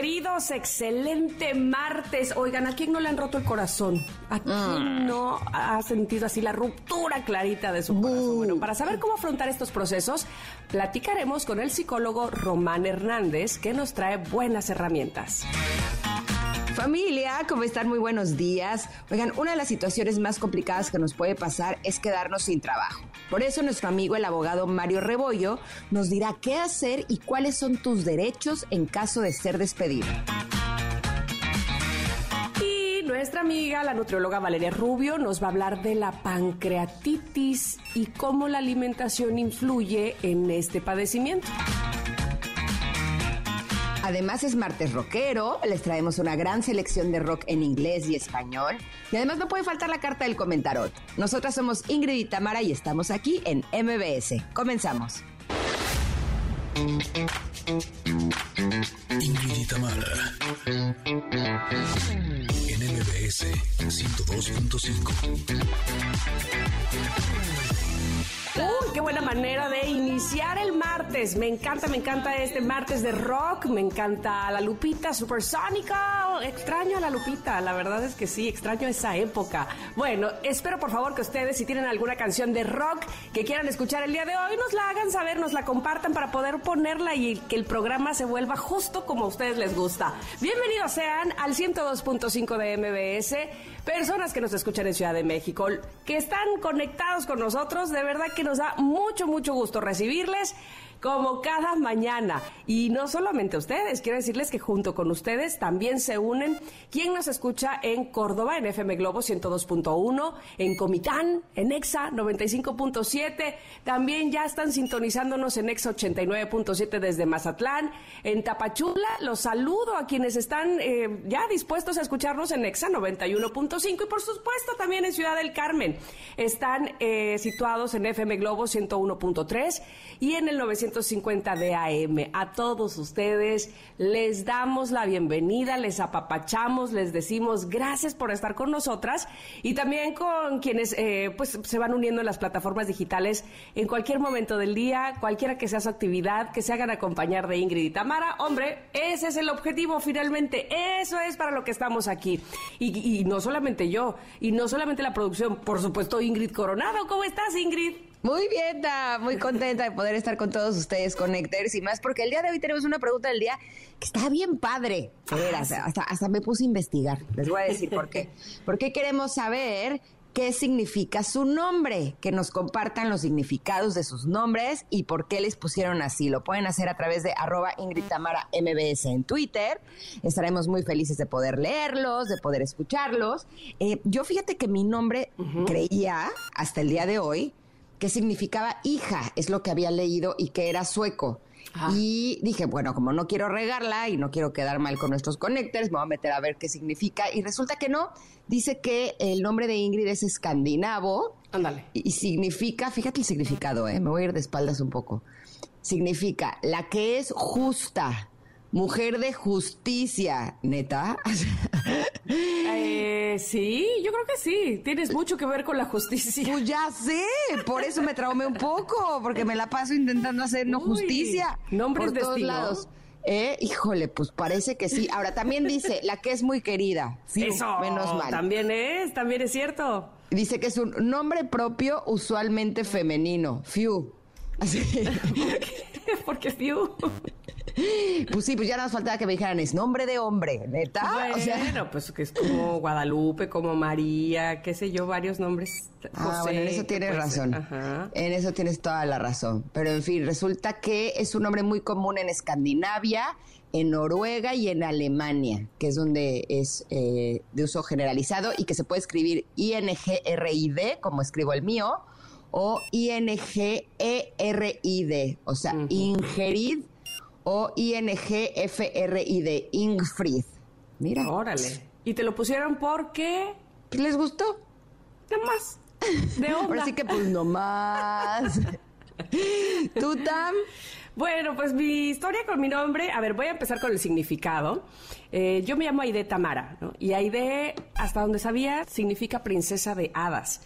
queridos, excelente martes. Oigan, ¿a quién no le han roto el corazón? ¿A quién mm. no ha sentido así la ruptura clarita de su corazón? Bueno, para saber cómo afrontar estos procesos, platicaremos con el psicólogo Román Hernández, que nos trae buenas herramientas. Familia, ¿cómo están? Muy buenos días. Oigan, una de las situaciones más complicadas que nos puede pasar es quedarnos sin trabajo. Por eso nuestro amigo el abogado Mario Rebollo nos dirá qué hacer y cuáles son tus derechos en caso de ser despedido. Y nuestra amiga, la nutrióloga Valeria Rubio, nos va a hablar de la pancreatitis y cómo la alimentación influye en este padecimiento. Además es martes rockero, les traemos una gran selección de rock en inglés y español. Y además no puede faltar la carta del comentarot. Nosotras somos Ingrid y Tamara y estamos aquí en MBS. Comenzamos. Ingrid y Tamara. En MBS 102.5. Uy, qué buena manera de iniciar el martes. Me encanta, me encanta este martes de rock. Me encanta la Lupita Supersónica. Extraño a la Lupita, la verdad es que sí, extraño esa época. Bueno, espero por favor que ustedes, si tienen alguna canción de rock que quieran escuchar el día de hoy, nos la hagan saber, nos la compartan para poder ponerla y que el programa se vuelva justo como a ustedes les gusta. Bienvenidos sean al 102.5 de MBS personas que nos escuchan en Ciudad de México, que están conectados con nosotros. De verdad que nos da mucho, mucho gusto recibirles como cada mañana. Y no solamente ustedes, quiero decirles que junto con ustedes también se unen quien nos escucha en Córdoba, en FM Globo 102.1, en Comitán, en EXA 95.7, también ya están sintonizándonos en EXA 89.7 desde Mazatlán, en Tapachula, los saludo a quienes están eh, ya dispuestos a escucharnos en EXA 91.5 y por supuesto también en Ciudad del Carmen. Están eh, situados en FM Globo 101.3 y en el 900 150 de AM. A todos ustedes les damos la bienvenida, les apapachamos, les decimos gracias por estar con nosotras y también con quienes eh, pues se van uniendo en las plataformas digitales en cualquier momento del día, cualquiera que sea su actividad, que se hagan acompañar de Ingrid y Tamara. Hombre, ese es el objetivo finalmente, eso es para lo que estamos aquí. Y, y no solamente yo, y no solamente la producción, por supuesto Ingrid Coronado. ¿Cómo estás Ingrid? Muy bien, muy contenta de poder estar con todos ustedes, Connectors, y más porque el día de hoy tenemos una pregunta del día que está bien padre. Ah, hasta, hasta me puse a investigar, les voy a decir por qué. Porque queremos saber qué significa su nombre, que nos compartan los significados de sus nombres y por qué les pusieron así. Lo pueden hacer a través de arroba Ingrid Tamara MBS en Twitter. Estaremos muy felices de poder leerlos, de poder escucharlos. Eh, yo fíjate que mi nombre creía hasta el día de hoy que significaba hija, es lo que había leído y que era sueco. Y dije, bueno, como no quiero regarla y no quiero quedar mal con nuestros connectors, me voy a meter a ver qué significa. Y resulta que no. Dice que el nombre de Ingrid es escandinavo. Ándale. Y significa, fíjate el significado, ¿eh? me voy a ir de espaldas un poco. Significa la que es justa, Mujer de justicia, neta. Eh, sí, yo creo que sí. Tienes mucho que ver con la justicia. Pues ya sé, por eso me traumé un poco, porque me la paso intentando hacer no justicia. Nombres por de todos lados. Eh, híjole, pues parece que sí. Ahora también dice la que es muy querida. eso, menos mal. También es, también es cierto. Dice que es un nombre propio usualmente femenino. Fiu. Así. Porque Fiu. Pues sí, pues ya nos faltaba que me dijeran, es nombre de hombre, neta. Bueno, pues que es como Guadalupe, como María, qué sé yo, varios nombres. ah, bueno, en eso tienes razón. En eso tienes toda la razón. Pero en fin, resulta que es un nombre muy común en Escandinavia, en Noruega y en Alemania, que es donde es eh, de uso generalizado y que se puede escribir I-N-G-R-I-D, como escribo el mío, o I-N-G-E-R-I-D, o sea, Ingerid o I-N-G-F-R-I-D, Ingfrid. Mira. Órale. ¿Y te lo pusieron porque? ¿Les gustó? Nada más. De onda. Ahora sí que pues no más. ¿Tú, Tam? Bueno, pues mi historia con mi nombre, a ver, voy a empezar con el significado. Eh, yo me llamo Aide Tamara, ¿no? Y Aide, hasta donde sabía, significa princesa de hadas.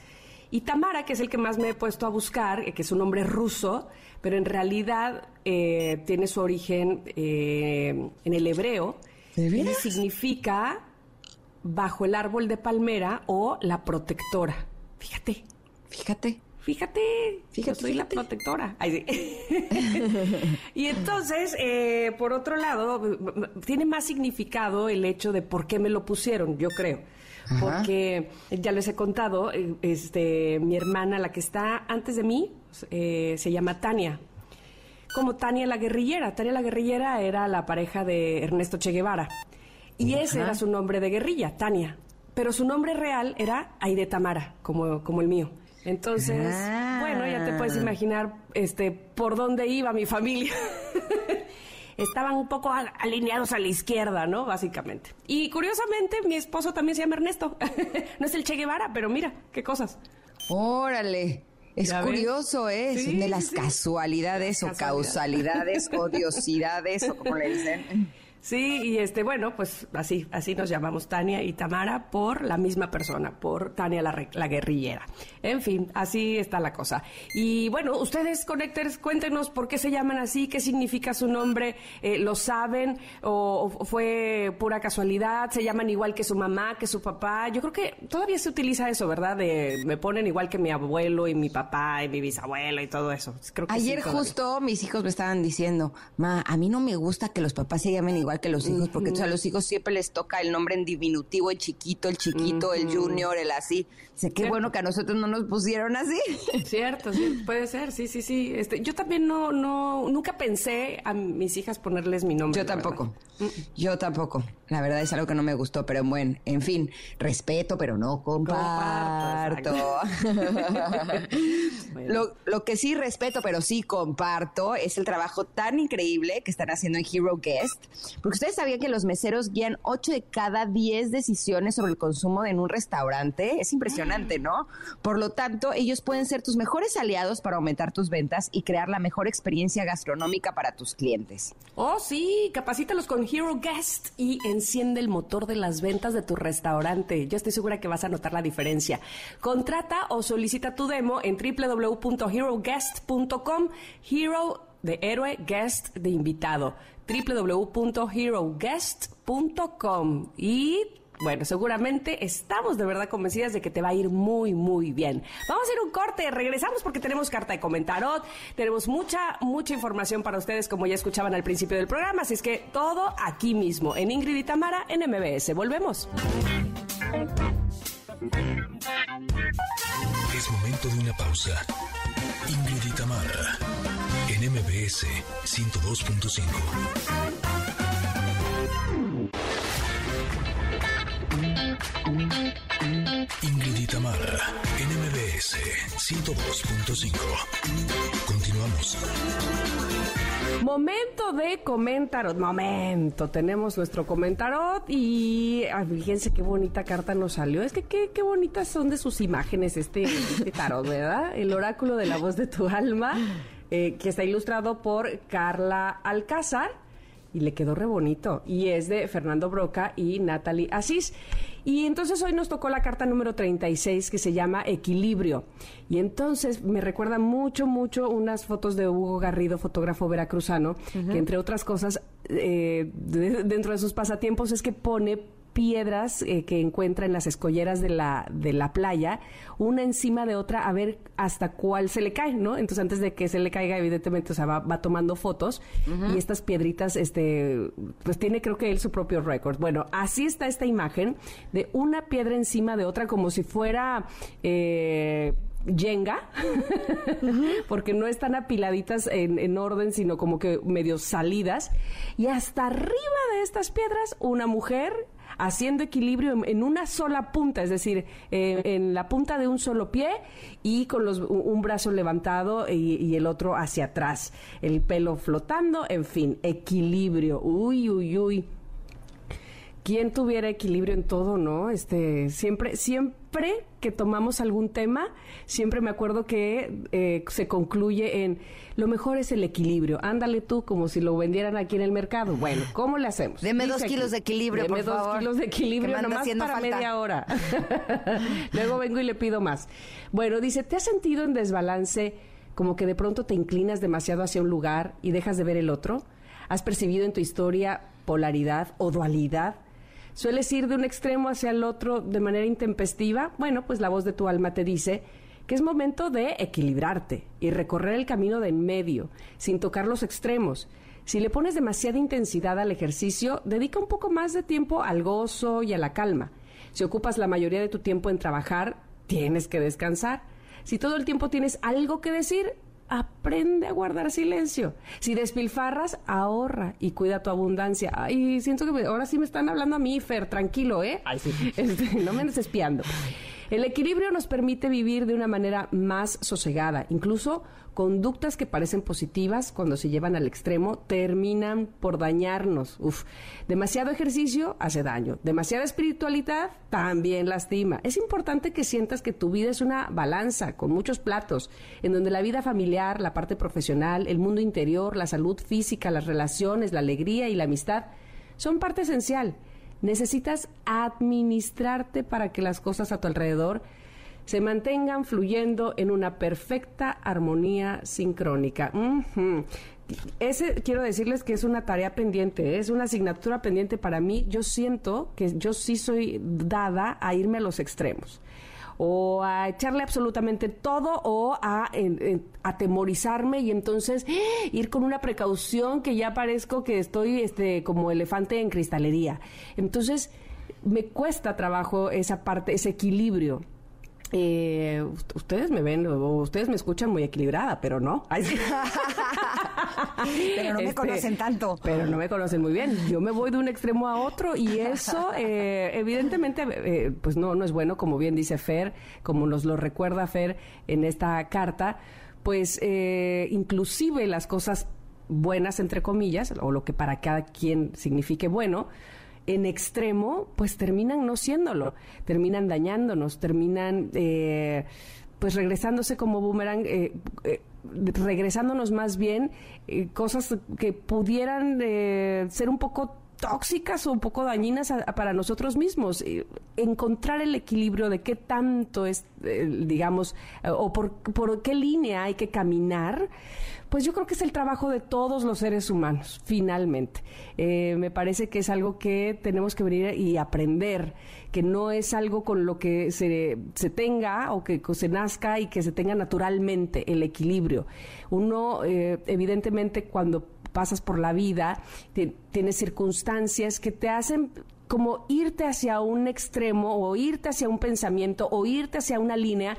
Y Tamara, que es el que más me he puesto a buscar, eh, que es un nombre ruso, pero en realidad eh, tiene su origen en el hebreo. Y significa bajo el árbol de palmera o la protectora. Fíjate. Fíjate. Fíjate, fíjate, soy la protectora. y entonces, eh, por otro lado, tiene más significado el hecho de por qué me lo pusieron, yo creo. Porque ya les he contado, eh, este, mi hermana, la que está antes de mí, eh, se llama Tania. Como Tania la guerrillera. Tania la guerrillera era la pareja de Ernesto Che Guevara. Y ese era su nombre de guerrilla, Tania. Pero su nombre real era Aide Tamara, como, como el mío. Entonces, bueno, ya te puedes ah. imaginar este por dónde iba mi familia. Estaban un poco alineados a la izquierda, ¿no? Básicamente. Y curiosamente, mi esposo también se llama Ernesto. no es el Che Guevara, pero mira, qué cosas. Órale. Es curioso, ¿eh? de las casualidades o causalidades o diosidades o como le dicen. Sí, y este, bueno, pues así, así nos llamamos Tania y Tamara por la misma persona, por Tania la, la guerrillera. En fin, así está la cosa. Y bueno, ustedes, Connectors, cuéntenos por qué se llaman así, qué significa su nombre, eh, ¿lo saben o, fue pura casualidad? ¿Se llaman igual que su mamá, que su papá? Yo creo que todavía se utiliza eso, ¿verdad? De me ponen igual que mi abuelo y mi papá y mi bisabuela y todo eso. Ayer justo mis hijos me estaban diciendo, ma, a mí no me gusta que los papás se llamen igual que los hijos, porque a los hijos siempre les toca el nombre en diminutivo, el chiquito, el chiquito, el junior, el así. Dice, qué bueno que a nosotros no nos pusieron así. Cierto, sí, puede ser, sí, sí, sí. Este, yo también no, no, nunca pensé a mis hijas ponerles mi nombre. Yo tampoco. Yo tampoco. La verdad es algo que no me gustó, pero bueno, en fin, respeto, pero no comparto. lo, lo, que sí respeto, pero sí comparto, es el trabajo tan increíble que están haciendo en Hero Guest. Porque ustedes sabían que los meseros guían 8 de cada 10 decisiones sobre el consumo en un restaurante. Es impresionante, ¿no? Por lo tanto, ellos pueden ser tus mejores aliados para aumentar tus ventas y crear la mejor experiencia gastronómica para tus clientes. Oh, sí, capacítalos con Hero Guest y enciende el motor de las ventas de tu restaurante. Yo estoy segura que vas a notar la diferencia. Contrata o solicita tu demo en www.heroguest.com. Hero de héroe, guest de invitado. www.heroguest.com. Y bueno, seguramente estamos de verdad convencidas de que te va a ir muy, muy bien. Vamos a hacer un corte, regresamos porque tenemos carta de comentarot, tenemos mucha, mucha información para ustedes, como ya escuchaban al principio del programa, así es que todo aquí mismo, en Ingrid y Tamara, en MBS. Volvemos. Es momento de una pausa. Ingrid y Tamara, en MBS 102.5. Ingrid NMBS 102.5. Continuamos. Momento de comentarot. Momento, tenemos nuestro comentarot y fíjense qué bonita carta nos salió. Es que qué, qué bonitas son de sus imágenes este, este tarot, ¿verdad? El oráculo de la voz de tu alma, eh, que está ilustrado por Carla Alcázar y le quedó re bonito. Y es de Fernando Broca y Natalie Asís. Y entonces hoy nos tocó la carta número 36 que se llama Equilibrio. Y entonces me recuerda mucho, mucho unas fotos de Hugo Garrido, fotógrafo veracruzano, que entre otras cosas, eh, dentro de sus pasatiempos es que pone piedras eh, que encuentra en las escolleras de la, de la playa, una encima de otra, a ver hasta cuál se le cae, ¿no? Entonces, antes de que se le caiga, evidentemente, o sea, va, va tomando fotos y estas piedritas, este, pues tiene creo que él su propio récord. Bueno, así está esta imagen de una piedra encima de otra, como si fuera... Eh, Jenga, porque no están apiladitas en, en, orden, sino como que medio salidas. Y hasta arriba de estas piedras, una mujer haciendo equilibrio en, una sola punta, es decir, eh, en la punta de un solo pie y con los, un brazo levantado y, y, el otro hacia atrás, el pelo flotando, en fin, equilibrio. Uy, uy, uy. ¿quién tuviera equilibrio en todo, no? Este, siempre, siempre que tomamos algún tema, siempre me acuerdo que eh, se concluye en lo mejor es el equilibrio. Ándale tú como si lo vendieran aquí en el mercado. Bueno, ¿cómo le hacemos? Deme dos kilos de equilibrio, Deme por dos kilos de equilibrio nomás para media hora. Luego vengo y le pido más. Bueno, dice, ¿te has sentido en desbalance como que de pronto te inclinas demasiado hacia un lugar y dejas de ver el otro? ¿Has percibido en tu historia polaridad o dualidad? ¿Sueles ir de un extremo hacia el otro de manera intempestiva? Bueno, pues la voz de tu alma te dice que es momento de equilibrarte y recorrer el camino de en medio, sin tocar los extremos. Si le pones demasiada intensidad al ejercicio, dedica un poco más de tiempo al gozo y a la calma. Si ocupas la mayoría de tu tiempo en trabajar, tienes que descansar. Si todo el tiempo tienes algo que decir, aprende a guardar silencio. Si despilfarras, ahorra y cuida tu abundancia. Ay, siento que ahora sí me están hablando a mí, Fer, tranquilo, ¿eh? Ay, sí. Este, no me andes espiando. El equilibrio nos permite vivir de una manera más sosegada. Incluso conductas que parecen positivas cuando se llevan al extremo terminan por dañarnos. Uf, demasiado ejercicio hace daño. Demasiada espiritualidad también lastima. Es importante que sientas que tu vida es una balanza con muchos platos, en donde la vida familiar, la parte profesional, el mundo interior, la salud física, las relaciones, la alegría y la amistad son parte esencial. Necesitas administrarte para que las cosas a tu alrededor se mantengan fluyendo en una perfecta armonía sincrónica. Ese quiero decirles que es una tarea pendiente, es una asignatura pendiente para mí. Yo siento que yo sí soy dada a irme a los extremos o a echarle absolutamente todo o a atemorizarme y entonces ¡eh! ir con una precaución que ya parezco que estoy este como elefante en cristalería. Entonces me cuesta trabajo esa parte, ese equilibrio. Eh, ustedes me ven o ustedes me escuchan muy equilibrada, pero no. pero no me este, conocen tanto. Pero no me conocen muy bien. Yo me voy de un extremo a otro y eso, eh, evidentemente, eh, pues no, no es bueno, como bien dice Fer, como nos lo recuerda Fer en esta carta, pues eh, inclusive las cosas buenas, entre comillas, o lo que para cada quien signifique bueno, en extremo, pues terminan no siéndolo, terminan dañándonos, terminan eh, pues regresándose como boomerang, eh, eh, regresándonos más bien cosas que pudieran ser un poco tóxicas o un poco dañinas para nosotros mismos. encontrar el equilibrio de qué tanto es, digamos, o por, por qué línea hay que caminar pues yo creo que es el trabajo de todos los seres humanos, finalmente. Eh, me parece que es algo que tenemos que venir y aprender, que no es algo con lo que se, se tenga o que se nazca y que se tenga naturalmente el equilibrio. Uno, eh, evidentemente, cuando pasas por la vida, tienes circunstancias que te hacen como irte hacia un extremo o irte hacia un pensamiento o irte hacia una línea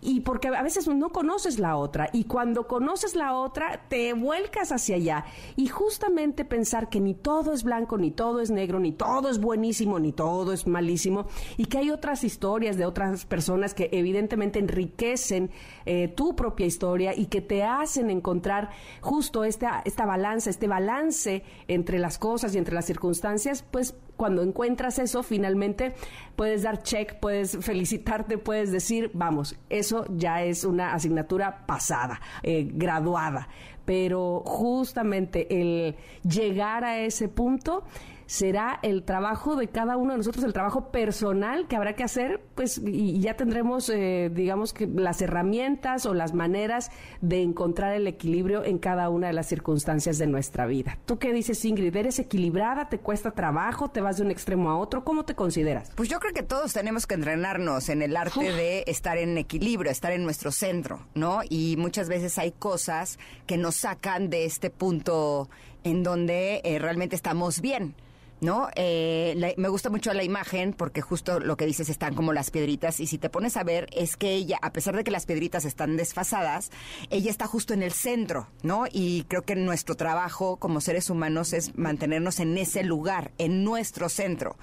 y porque a veces no conoces la otra y cuando conoces la otra te vuelcas hacia allá. Y justamente pensar que ni todo es blanco, ni todo es negro, ni todo es buenísimo, ni todo es malísimo y que hay otras historias de otras personas que evidentemente enriquecen eh, tu propia historia y que te hacen encontrar justo esta, esta balanza, este balance entre las cosas y entre las circunstancias, pues cuando encuentras eso, finalmente puedes dar check, puedes felicitarte, puedes decir, vamos, eso ya es una asignatura pasada, eh, graduada. Pero justamente el llegar a ese punto será el trabajo de cada uno de nosotros, el trabajo personal que habrá que hacer, pues, y ya tendremos, eh, digamos que las herramientas o las maneras de encontrar el equilibrio en cada una de las circunstancias de nuestra vida. ¿Tú qué dices, Ingrid? ¿Eres equilibrada? ¿Te cuesta trabajo? ¿Te vas de un extremo a otro? ¿Cómo te consideras? Pues yo creo que todos tenemos que entrenarnos en el arte de estar en equilibrio, estar en nuestro centro, ¿no? Y muchas veces hay cosas que nos sacan de este punto en donde eh, realmente estamos bien. ¿No? Eh, me gusta mucho la imagen porque justo lo que dices están como las piedritas y si te pones a ver es que ella, a pesar de que las piedritas están desfasadas, ella está justo en el centro, ¿no? Y creo que nuestro trabajo como seres humanos es mantenernos en ese lugar, en nuestro centro,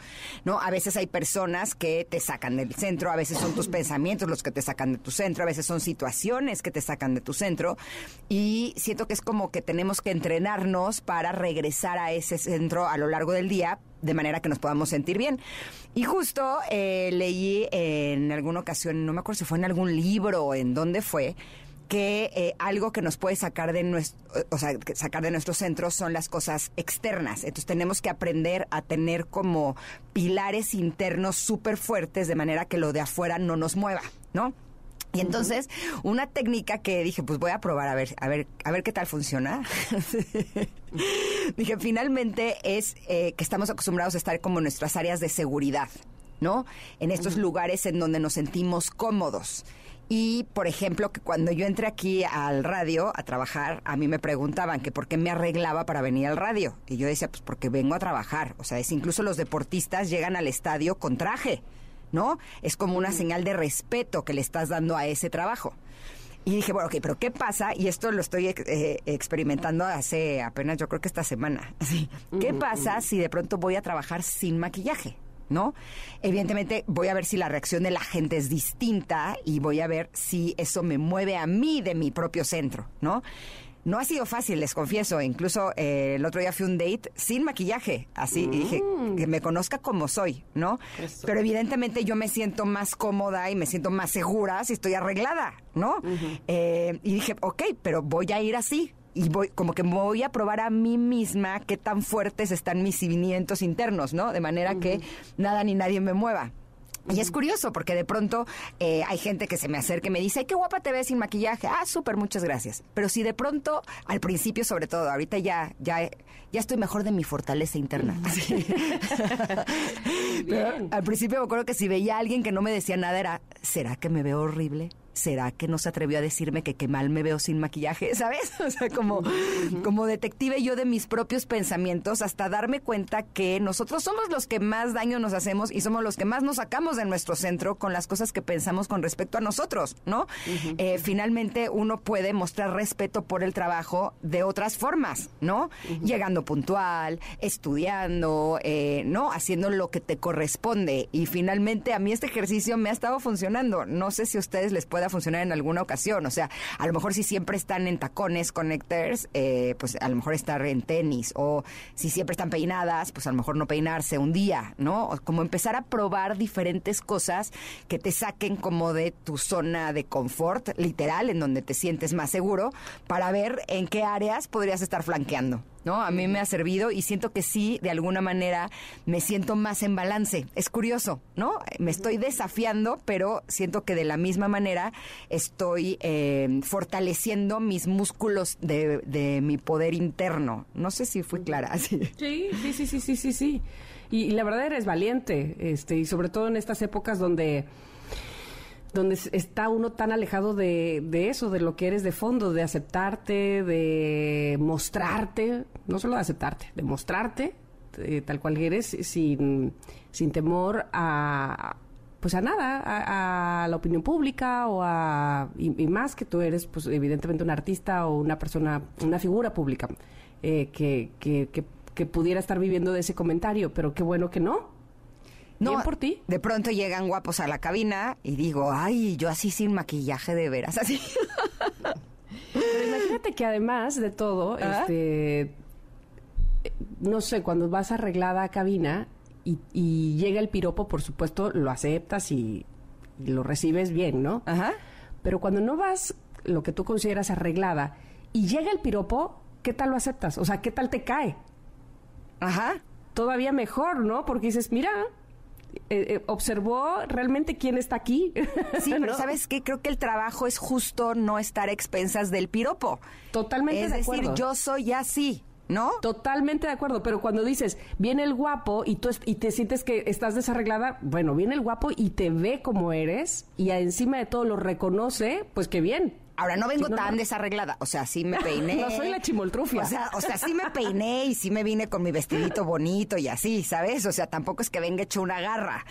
¿no? A veces hay personas que te sacan del centro, a veces son tus pensamientos los que te sacan de tu centro, a veces son situaciones que te sacan de tu centro y siento que es como que tenemos que entrenarnos para regresar a ese centro a lo largo del día de manera que nos podamos sentir bien. Y justo eh, leí en alguna ocasión, no me acuerdo si fue en algún libro o en dónde fue, que eh, algo que nos puede sacar de nuestro, o sea, sacar de nuestro centro son las cosas externas. Entonces tenemos que aprender a tener como pilares internos súper fuertes de manera que lo de afuera no nos mueva, ¿no? Y entonces, una técnica que dije, pues voy a probar a ver, a ver, a ver qué tal funciona. dije, finalmente es eh, que estamos acostumbrados a estar como en nuestras áreas de seguridad, ¿no? En estos lugares en donde nos sentimos cómodos. Y, por ejemplo, que cuando yo entré aquí al radio a trabajar, a mí me preguntaban que por qué me arreglaba para venir al radio. Y yo decía, pues porque vengo a trabajar. O sea, es incluso los deportistas llegan al estadio con traje, ¿no? Es como una señal de respeto que le estás dando a ese trabajo. Y dije, bueno, ok, pero ¿qué pasa? Y esto lo estoy eh, experimentando hace apenas, yo creo que esta semana. ¿Qué pasa si de pronto voy a trabajar sin maquillaje? ¿no? Evidentemente voy a ver si la reacción de la gente es distinta y voy a ver si eso me mueve a mí de mi propio centro, ¿no? No ha sido fácil, les confieso. Incluso eh, el otro día fui un date sin maquillaje, así, y dije Mm. que me conozca como soy, ¿no? Pero evidentemente yo me siento más cómoda y me siento más segura si estoy arreglada, ¿no? Eh, y dije, ok, pero voy a ir así. Y voy, como que voy a probar a mí misma qué tan fuertes están mis cimientos internos, ¿no? De manera que nada ni nadie me mueva. Y es curioso porque de pronto eh, hay gente que se me acerca y me dice, "Ay, qué guapa te ves sin maquillaje. Ah, súper, muchas gracias. Pero si de pronto, al principio sobre todo, ahorita ya, ya, ya estoy mejor de mi fortaleza interna. Pero al principio me acuerdo que si veía a alguien que no me decía nada era, ¿será que me veo horrible? ¿Será que no se atrevió a decirme que qué mal me veo sin maquillaje? ¿Sabes? O sea, como, como detective yo de mis propios pensamientos hasta darme cuenta que nosotros somos los que más daño nos hacemos y somos los que más nos sacamos de nuestro centro con las cosas que pensamos con respecto a nosotros, ¿no? Eh, finalmente uno puede mostrar respeto por el trabajo de otras formas, ¿no? Llegando puntual, estudiando, eh, ¿no? Haciendo lo que te corresponde. Y finalmente a mí este ejercicio me ha estado funcionando. No sé si a ustedes les funcionar en alguna ocasión. O sea, a lo mejor si siempre están en tacones, connectors, eh, pues a lo mejor estar en tenis. O si siempre están peinadas, pues a lo mejor no peinarse un día, ¿no? O como empezar a probar diferentes cosas que te saquen como de tu zona de confort, literal, en donde te sientes más seguro, para ver en qué áreas podrías estar flanqueando. ¿No? A mí me ha servido y siento que sí, de alguna manera, me siento más en balance. Es curioso, ¿no? Me estoy desafiando, pero siento que de la misma manera estoy eh, fortaleciendo mis músculos de, de, mi poder interno. No sé si fui clara así. Sí, sí, sí, sí, sí, sí, sí. Y, y la verdad eres valiente, este, y sobre todo en estas épocas donde donde está uno tan alejado de, de, eso, de lo que eres de fondo, de aceptarte, de mostrarte, no solo de aceptarte, de mostrarte eh, tal cual eres, sin, sin temor a pues a nada, a, a la opinión pública o a y, más que tú eres, pues evidentemente un artista o una persona, una figura pública eh, que, que, que, que pudiera estar viviendo de ese comentario, pero qué bueno que no, no, Bien por ti. De pronto llegan guapos a la cabina y digo, ay, yo así sin maquillaje de veras, así. Pero imagínate que además de todo, ¿Ah? este, no sé, cuando vas arreglada a cabina y, y, llega el piropo, por supuesto, lo aceptas y, y lo recibes bien, ¿no? Ajá. Pero cuando no vas lo que tú consideras arreglada y llega el piropo, ¿qué tal lo aceptas? O sea, ¿qué tal te cae? Ajá. Todavía mejor, ¿no? Porque dices, mira, eh, eh, observó realmente quién está aquí. Sí, pero ¿no? ¿sabes qué? Creo que el trabajo es justo no estar a expensas del piropo. Totalmente es de decir, acuerdo. yo soy así. ¿No? Totalmente de acuerdo, pero cuando dices, viene el guapo y tú y te sientes que estás desarreglada, bueno, viene el guapo y te ve como eres y encima de todo lo reconoce, pues qué bien. Ahora, no vengo Sí, no, tan no. desarreglada. O sea, sí me peiné. No soy la chimoltrufia. O sea, o sea, sí me peiné y sí me vine con mi vestidito bonito y así, ¿sabes? O sea, tampoco es que venga hecho una garra.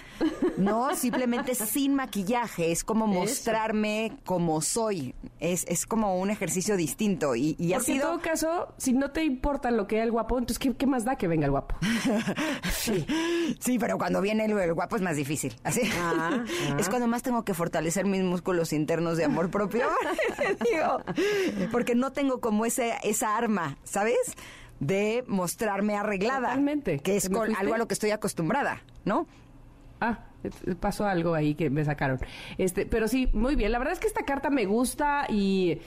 No, simplemente sin maquillaje. Es como mostrarme como soy. Es, es como un ejercicio distinto. Y, y ha sido. en todo caso, si no te importa lo que es el guapo, entonces ¿qué, qué más da que venga el guapo? Sí, sí, pero cuando viene el, el guapo es más difícil. Así. Ah, Es ah. cuando más tengo que fortalecer mis músculos internos de amor propio. Digo, porque no tengo como ese, esa arma, ¿sabes? de mostrarme arreglada. Totalmente. Que es algo a lo que estoy acostumbrada, ¿no? Ah, pasó algo ahí que me sacaron. Este, pero sí, muy bien. La verdad es que esta carta me gusta y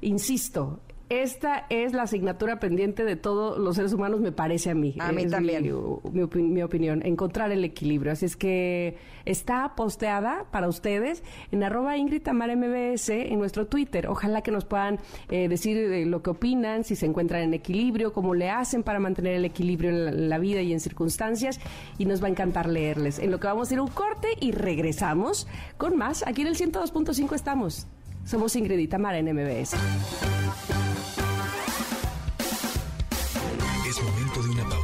insisto, esta es la asignatura pendiente de todos los seres humanos, me parece a mí. A mí también. Mi, mi opi- mi opinión, encontrar el equilibrio. Así es que está posteada para ustedes en arroba Ingrid Tamara MBS en nuestro Twitter. Ojalá que nos puedan eh, decir eh, lo que opinan, si se encuentran en equilibrio, cómo le hacen para mantener el equilibrio en la, en la vida y en circunstancias. Y nos va a encantar leerles. En lo que vamos a ir un corte y regresamos con más. Aquí en el 102.5 estamos. Somos Ingrid y Tamara en MBS.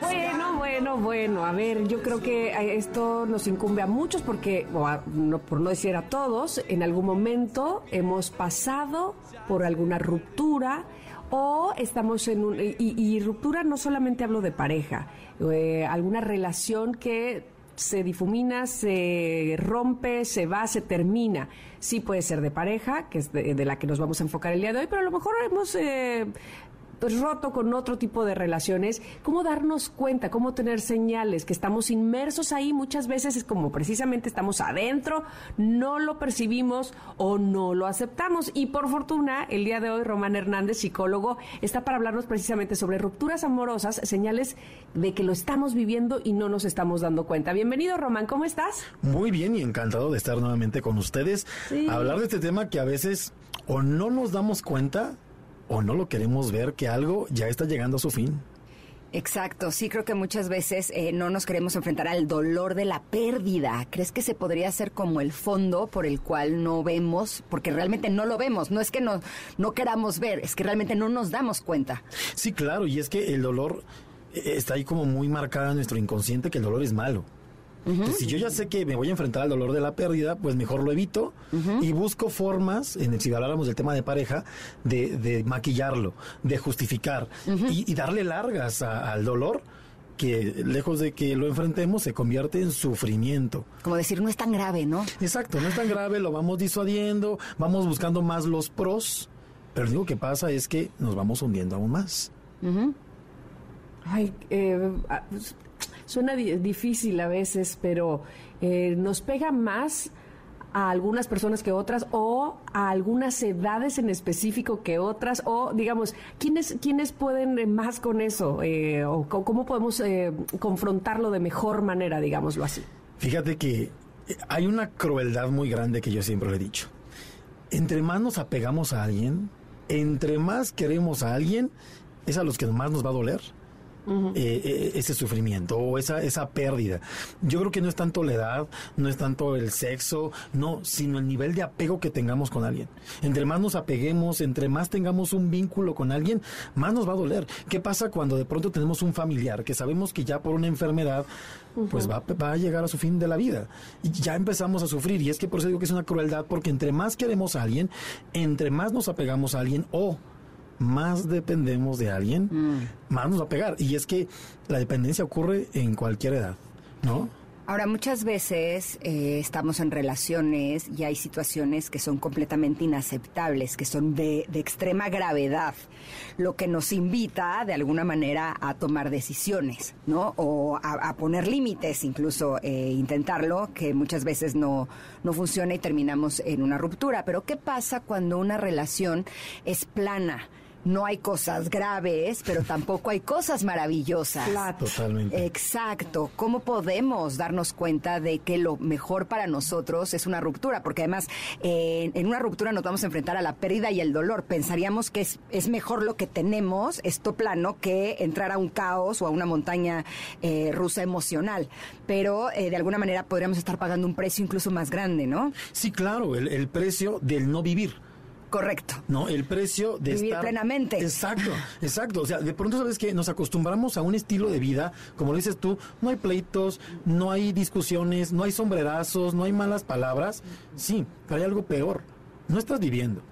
Bueno, bueno, bueno. A ver, yo creo que eh, esto nos incumbe a muchos porque, o a- no, por no decir a todos, en algún momento hemos pasado por alguna ruptura o estamos en un... Y, ruptura no solamente hablo de pareja, eh, alguna relación que se difumina, se rompe, se va, se termina. Sí puede ser de pareja, que es de, de la que nos vamos a enfocar el día de hoy, pero a lo mejor hemos eh, pues, roto con otro tipo de relaciones. ¿Cómo darnos cuenta? ¿Cómo tener señales? Que estamos inmersos ahí muchas veces es como precisamente estamos adentro, no lo percibimos o no lo aceptamos. Y por fortuna, el día de hoy Román Hernández, psicólogo, está para hablarnos precisamente sobre rupturas amorosas, señales de que lo estamos viviendo y no nos estamos dando cuenta. Bienvenido, Román, ¿cómo estás? Muy bien y encantado de estar nuevamente con ustedes. Sí. a Hablar de este tema que a veces o no nos damos cuenta o no lo queremos ver que algo ya está llegando a su fin. Exacto, sí creo que muchas veces eh, no nos queremos enfrentar al dolor de la pérdida. ¿Crees que se podría hacer como el fondo por el cual no vemos? Porque realmente no lo vemos, no es que no, no queramos ver, es que realmente no nos damos cuenta. Sí, claro, y es que el dolor eh, está ahí como muy marcado en nuestro inconsciente que el dolor es malo. Si yo ya sé que me voy a enfrentar al dolor de la pérdida, pues mejor lo evito y busco formas, en el, si habláramos del tema de pareja, de, de maquillarlo, de justificar y, y darle largas a- al dolor que lejos de que lo enfrentemos se convierte en sufrimiento. Como decir, no es tan grave, ¿no? Exacto, no es tan grave, lo vamos disuadiendo, vamos buscando más los pros, pero lo único que pasa es que nos vamos hundiendo aún más. Ay, eh, ah, pues, suena di- difícil a veces, pero eh, nos pega más a algunas personas que otras o a algunas edades en específico que otras o digamos quiénes quiénes pueden eh, más con eso Eh, o cómo podemos eh, confrontarlo de mejor manera digámoslo así Fíjate que eh, hay una crueldad muy grande que yo siempre le he dicho. Entre más nos apegamos a alguien, entre más queremos a alguien, es a los que más nos va a doler. Eh, eh, ese sufrimiento o esa, esa pérdida. Yo creo que no es tanto la edad, no es tanto el sexo, no, sino el nivel de apego que tengamos con alguien. Entre más nos apeguemos, entre más tengamos un vínculo con alguien, más nos va a doler. ¿Qué pasa cuando de pronto tenemos un familiar que sabemos que ya por una enfermedad, pues va, va a llegar a su fin de la vida? Y ya empezamos a sufrir. Y es que por eso digo que es una crueldad, porque entre más queremos a alguien, entre más nos apegamos a alguien o más dependemos de alguien, más nos va a pegar. Y es que la dependencia ocurre en cualquier edad, ¿no? Ahora, muchas veces eh, estamos en relaciones y hay situaciones que son completamente inaceptables, que son de, de extrema gravedad, lo que nos invita de alguna manera a tomar decisiones, ¿no? O a, a poner límites, incluso eh, intentarlo, que muchas veces no, no funciona y terminamos en una ruptura. Pero ¿qué pasa cuando una relación es plana? No hay cosas graves, pero tampoco hay cosas maravillosas. Claro. Totalmente. Exacto. ¿Cómo podemos darnos cuenta de que lo mejor para nosotros es una ruptura? Porque además, eh, en una ruptura nos vamos a enfrentar a la pérdida y el dolor. Pensaríamos que es, es mejor lo que tenemos, esto plano, que entrar a un caos o a una montaña eh, rusa emocional. Pero eh, de alguna manera podríamos estar pagando un precio incluso más grande, ¿no? Sí, claro, el, el precio del no vivir. Correcto. No, el precio de Vivir estar plenamente. Exacto, exacto. O sea, de pronto sabes que nos acostumbramos a un estilo de vida, como lo dices tú, no hay pleitos, no hay discusiones, no hay sombrerazos, no hay malas palabras. Sí, pero hay algo peor. No estás viviendo.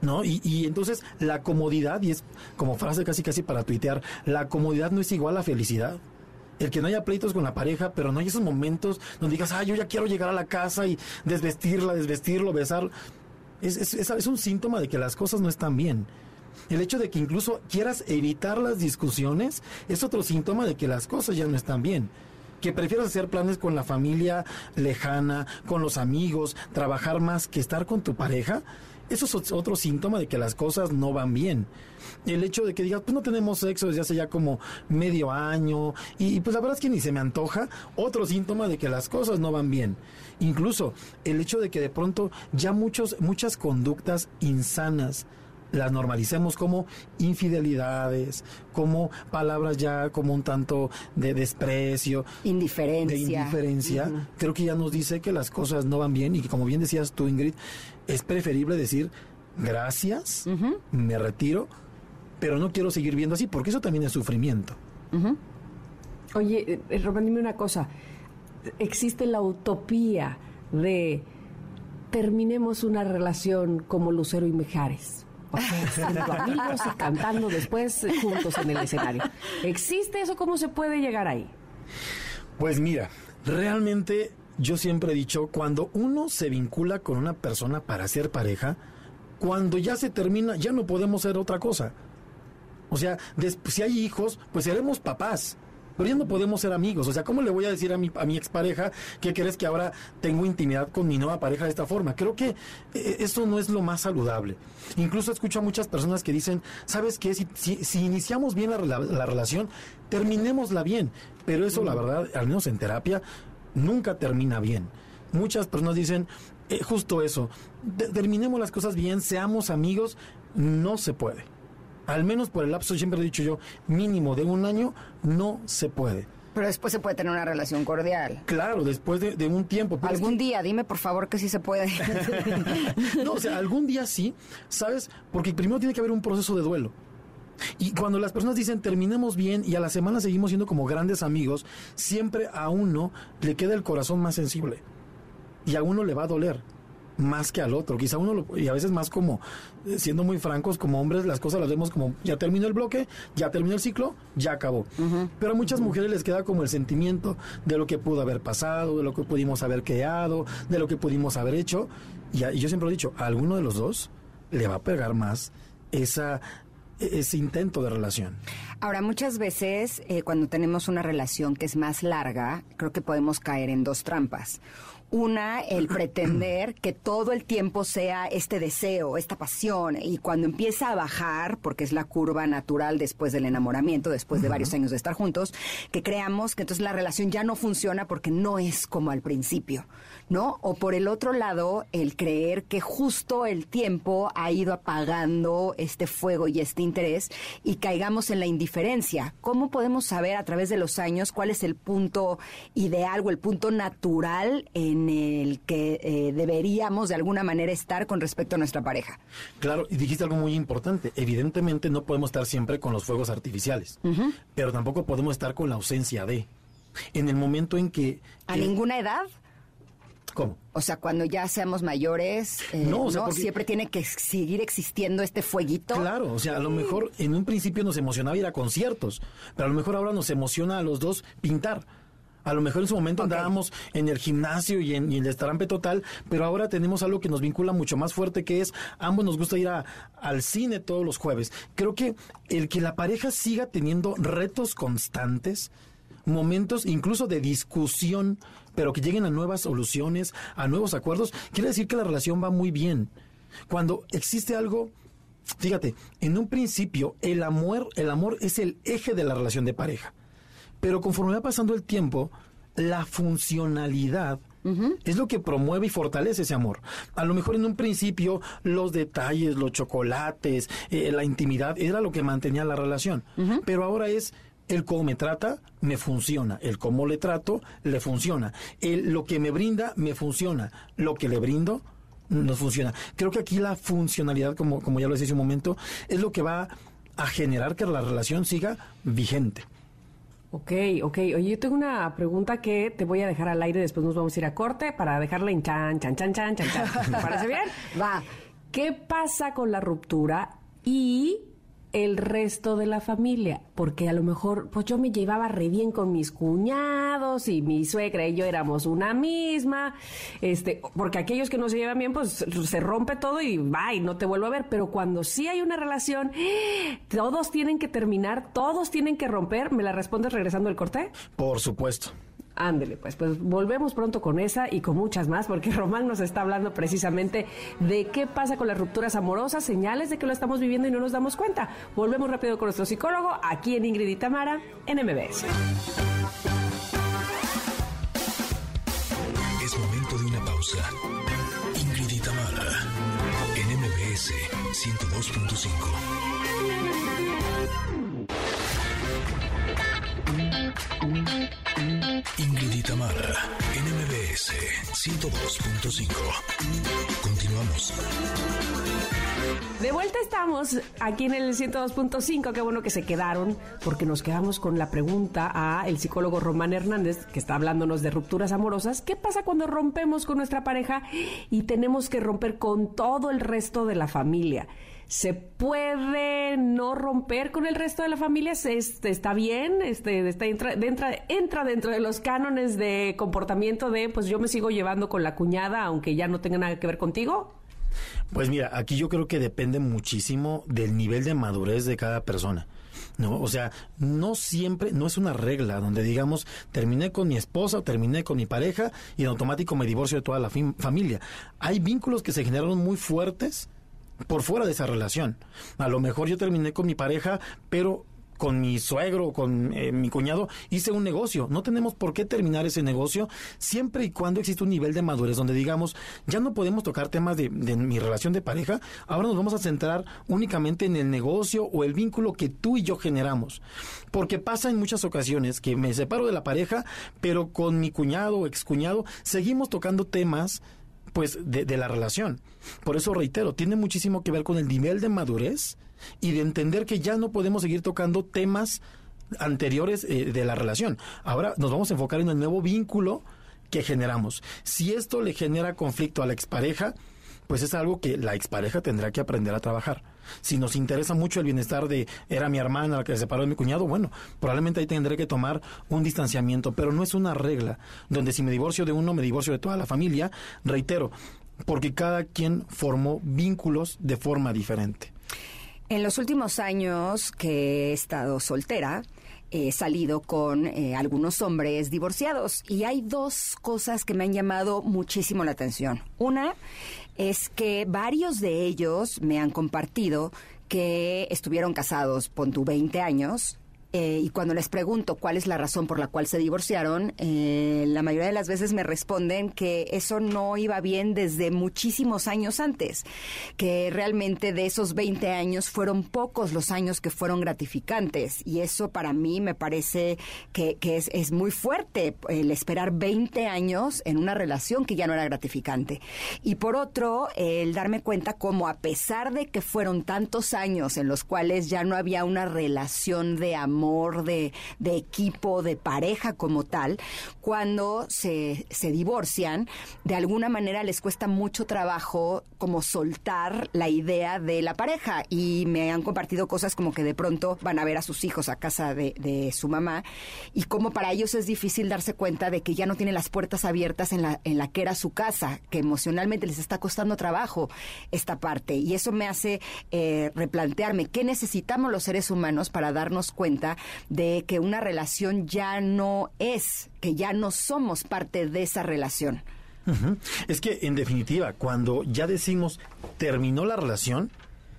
¿no? Y, y, entonces la comodidad, y es como frase casi casi para tuitear, la comodidad no es igual a felicidad. El que no haya pleitos con la pareja, pero no hay esos momentos donde digas, ah, yo ya quiero llegar a la casa y desvestirla, desvestirlo, besarlo. Es, es, es, un síntoma de que las cosas no están bien. El hecho de que incluso quieras evitar las discusiones es otro síntoma de que las cosas ya no están bien que prefieras hacer planes con la familia lejana, con los amigos, trabajar más que estar con tu pareja, eso es otro síntoma de que las cosas no van bien. El hecho de que digas, pues no tenemos sexo desde hace ya como medio año, y, pues la verdad es que ni se me antoja, otro síntoma de que las cosas no van bien. Incluso el hecho de que de pronto ya muchos, muchas conductas insanas, las normalicemos como infidelidades, como palabras ya como un tanto de desprecio, indiferencia. De indiferencia. Creo que ya nos dice que las cosas no van bien y que como bien decías tú, Ingrid, es preferible decir gracias, me retiro, pero no quiero seguir viendo así, porque eso también es sufrimiento. Oye, eh, Román, dime una cosa. Existe la utopía de terminemos una relación como Lucero y Mejares siendo amigos y cantando después juntos en el escenario. ¿Existe eso? ¿Cómo se puede llegar ahí? Pues mira, realmente yo siempre he dicho, cuando uno se vincula con una persona para ser pareja, cuando ya se termina, ya no podemos ser otra cosa. O sea, si hay hijos, pues seremos papás pero ya no podemos ser amigos. O sea, ¿cómo le voy a decir a mi, a mi expareja que crees que ahora tengo intimidad con mi nueva pareja de esta forma? Creo que eh, eso no es lo más saludable. Incluso escucho a muchas personas que dicen, ¿sabes qué? Si, si, iniciamos bien la, la, relación, terminémosla bien. Pero eso, la verdad, al menos en terapia, nunca termina bien. Muchas personas dicen, eh, justo eso, terminemos las cosas bien, seamos amigos, no se puede al menos por el lapso, siempre he dicho yo, mínimo de un año, no se puede. Pero después se puede tener una relación cordial. Claro, después de, un tiempo. algún día, dime por favor que sí se puede. no, o sea, algún día sí, ¿sabes? Porque primero tiene que haber un proceso de duelo. Y cuando las personas dicen terminemos bien y a la semana seguimos siendo como grandes amigos, siempre a uno le queda el corazón más sensible. Y a uno le va a doler más que al otro. Quizá uno, y a veces más como, eh, siendo muy francos, como hombres, las cosas las vemos como, ya terminó el bloque, ya terminó el ciclo, ya acabó. Pero a muchas mujeres les queda como el sentimiento de lo que pudo haber pasado, de lo que pudimos haber creado, de lo que pudimos haber hecho. Y, yo siempre he dicho, a alguno de los dos le va a pegar más esa e, ese intento de relación. Ahora, muchas veces eh, cuando tenemos una relación que es más larga, creo que podemos caer en dos trampas. Una, el pretender que todo el tiempo sea este deseo, esta pasión, y cuando empieza a bajar, porque es la curva natural después del enamoramiento, después de varios años de estar juntos, que creamos que entonces la relación ya no funciona porque no es como al principio, ¿no? O por el otro lado, el creer que justo el tiempo ha ido apagando este fuego y este interés y caigamos en la indiferencia. ¿Cómo podemos saber a través de los años cuál es el punto ideal o el punto natural en el que eh, deberíamos de alguna manera estar con respecto a nuestra pareja. Claro, y dijiste algo muy importante. Evidentemente no podemos estar siempre con los fuegos artificiales, pero tampoco podemos estar con la ausencia de. En el momento en que... ¿A ninguna edad? ¿Cómo? O sea, cuando ya seamos mayores, eh, no, siempre tiene que seguir existiendo este fueguito. Claro, o sea, a lo mejor en un principio nos emocionaba ir a conciertos, pero a lo mejor ahora nos emociona a los dos pintar a lo mejor en su momento andábamos en el gimnasio y en, el estarampe total, pero ahora tenemos algo que nos vincula mucho más fuerte, que es ambos nos gusta ir al cine todos los jueves. Creo que el que la pareja siga teniendo retos constantes, momentos incluso de discusión, pero que lleguen a nuevas soluciones, a nuevos acuerdos, quiere decir que la relación va muy bien. Cuando existe algo, fíjate, en un principio el amor, el amor es el eje de la relación de pareja. Pero conforme va pasando el tiempo, la funcionalidad es lo que promueve y fortalece ese amor. A lo mejor en un principio los detalles, los chocolates, eh, la intimidad era lo que mantenía la relación. Pero ahora es el cómo me trata, me funciona. El cómo le trato, le funciona. El, lo que me brinda, me funciona. Lo que le brindo, no funciona. Creo que aquí la funcionalidad, como, como ya lo decía hace un momento, es lo que va a generar que la relación siga vigente. Ok, ok. Oye, yo tengo una pregunta que te voy a dejar al aire, después nos vamos a ir a corte para dejarla en chan, chan, chan, chan, chan, chan. ¿Te parece bien? Va. ¿Qué pasa con la ruptura y el resto de la familia, porque a lo mejor pues yo me llevaba re bien con mis cuñados y mi suegra y yo éramos una misma, este, porque aquellos que no se llevan bien pues se rompe todo y va y no te vuelvo a ver, pero cuando sí hay una relación, todos tienen que terminar, todos tienen que romper, ¿me la respondes regresando el corte? Por supuesto. Ándele, pues, pues volvemos pronto con esa y con muchas más, porque Román nos está hablando precisamente de qué pasa con las rupturas amorosas, señales de que lo estamos viviendo y no nos damos cuenta. Volvemos rápido con nuestro psicólogo aquí en Ingrid y Tamara en MBS. Es momento de una pausa. Ingrid y Tamara en MBS 102.5. Ingrid y Tamara, NMBS 102.5. Continuamos. De vuelta estamos aquí en el 102.5. Qué bueno que se quedaron, porque nos quedamos con la pregunta a el psicólogo Román Hernández, que está hablándonos de rupturas amorosas. ¿Qué pasa cuando rompemos con nuestra pareja y tenemos que romper con todo el resto de la familia? Se puede no romper con el resto de la familia, este, está bien, este, está, entra, entra, dentro de los cánones de comportamiento de, pues yo me sigo llevando con la cuñada, aunque ya no tenga nada que ver contigo. Pues mira, aquí yo creo que depende muchísimo del nivel de madurez de cada persona. ¿no? O sea, no siempre, no es una regla donde digamos, terminé con mi esposa o terminé con mi pareja y en automático me divorcio de toda la familia. Hay vínculos que se generaron muy fuertes por fuera de esa relación. A lo mejor yo terminé con mi pareja, pero con mi suegro, con eh, mi cuñado, hice un negocio. No tenemos por qué terminar ese negocio siempre y cuando existe un nivel de madurez donde digamos, ya no podemos tocar temas de, de, mi relación de pareja, ahora nos vamos a centrar únicamente en el negocio o el vínculo que tú y yo generamos. Porque pasa en muchas ocasiones que me separo de la pareja, pero con mi cuñado o excuñado seguimos tocando temas pues de, la relación. Por eso reitero, tiene muchísimo que ver con el nivel de madurez y de entender que ya no podemos seguir tocando temas anteriores eh, de la relación. Ahora nos vamos a enfocar en el nuevo vínculo que generamos. Si esto le genera conflicto a la expareja, pues es algo que la expareja tendrá que aprender a trabajar. Si nos interesa mucho el bienestar de era mi hermana la que se separó de mi cuñado, bueno, probablemente ahí tendré que tomar un distanciamiento, pero no es una regla donde si me divorcio de uno, me divorcio de toda la familia, reitero, porque cada quien formó vínculos de forma diferente. En los últimos años que he estado soltera, he salido con eh, algunos hombres divorciados y hay dos cosas que me han llamado muchísimo la atención. Una es que varios de ellos me han compartido que estuvieron casados, por tu 20 años, eh, y cuando les pregunto cuál es la razón por la cual se divorciaron, eh, la mayoría de las veces me responden que eso no iba bien desde muchísimos años antes, que realmente de esos 20 años fueron pocos los años que fueron gratificantes. Y eso para mí me parece que, es, muy fuerte el esperar 20 años en una relación que ya no era gratificante. Y por otro, el darme cuenta como a pesar de que fueron tantos años en los cuales ya no había una relación de amor, de, equipo, de pareja como tal, cuando se, se divorcian, de alguna manera les cuesta mucho trabajo como soltar la idea de la pareja. Y me han compartido cosas como que de pronto van a ver a sus hijos a casa de, su mamá y como para ellos es difícil darse cuenta de que ya no tienen las puertas abiertas en la, en la que era su casa, que emocionalmente les está costando trabajo esta parte. Y eso me hace eh, replantearme qué necesitamos los seres humanos para darnos cuenta de que una relación ya no es, que ya no somos parte de esa relación. Es que, en definitiva, cuando ya decimos terminó la relación,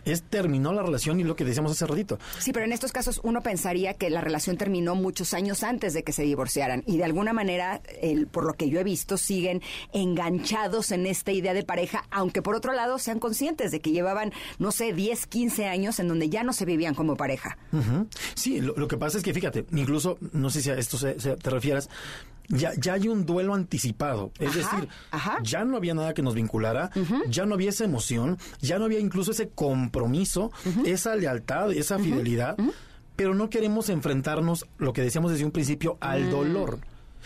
es terminó la relación y lo que decíamos hace ratito. Sí, pero en estos casos uno pensaría que la relación terminó muchos años antes de que se divorciaran y de alguna manera, el, por lo que yo he visto, siguen enganchados en esta idea de pareja, aunque por otro lado sean conscientes de que llevaban, no sé, 10, 15 años en donde ya no se vivían como pareja. Sí, lo, que pasa es que fíjate, incluso, no sé si a esto te refieras, ya, ya hay un duelo anticipado. Es decir, ya no había nada que nos vinculara, ya no había esa emoción, ya no había incluso ese compromiso, esa lealtad, esa fidelidad, pero no queremos enfrentarnos, lo que decíamos desde un principio, al mm. dolor.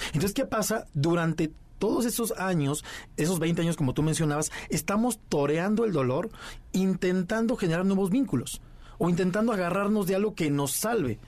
Entonces, ¿qué pasa? Durante todos esos años, esos 20 años como tú mencionabas, estamos toreando el dolor, intentando generar nuevos vínculos o intentando agarrarnos de algo que nos salve.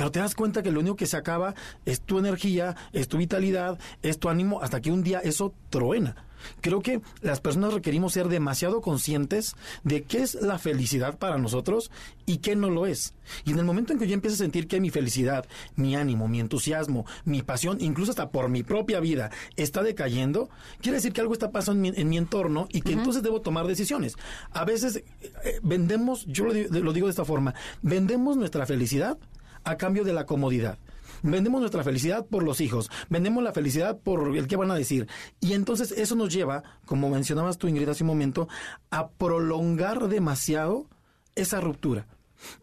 Pero te das cuenta que lo único que se acaba es tu energía, es tu vitalidad, es tu ánimo, hasta que un día eso truena. Creo que las personas requerimos ser demasiado conscientes de qué es la felicidad para nosotros y qué no lo es. Y en el momento en que yo empiezo a sentir que mi felicidad, mi ánimo, mi entusiasmo, mi pasión, incluso hasta por mi propia vida, está decayendo, quiere decir que algo está pasando en mi, entorno y que entonces debo tomar decisiones. A veces eh, vendemos, yo lo digo de esta forma, vendemos nuestra felicidad a cambio de la comodidad. Vendemos nuestra felicidad por los hijos, vendemos la felicidad por el que van a decir. Y entonces eso nos lleva, como mencionabas tú, Ingrid, hace un momento, a prolongar demasiado esa ruptura.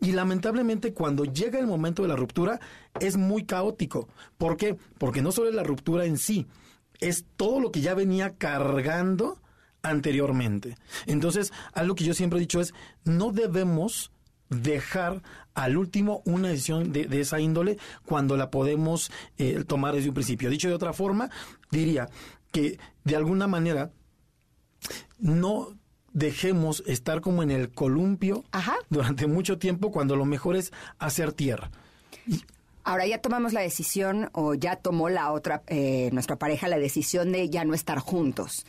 Y lamentablemente cuando llega el momento de la ruptura es muy caótico. ¿Por qué? Porque no solo es la ruptura en sí, es todo lo que ya venía cargando anteriormente. Entonces, algo que yo siempre he dicho es, no debemos dejar al último una decisión de, esa índole cuando la podemos eh, tomar desde un principio. Dicho de otra forma, diría que de alguna manera no dejemos estar como en el columpio durante mucho tiempo cuando lo mejor es hacer tierra. Ahora ya tomamos la decisión o ya tomó la otra, eh, nuestra pareja la decisión de ya no estar juntos.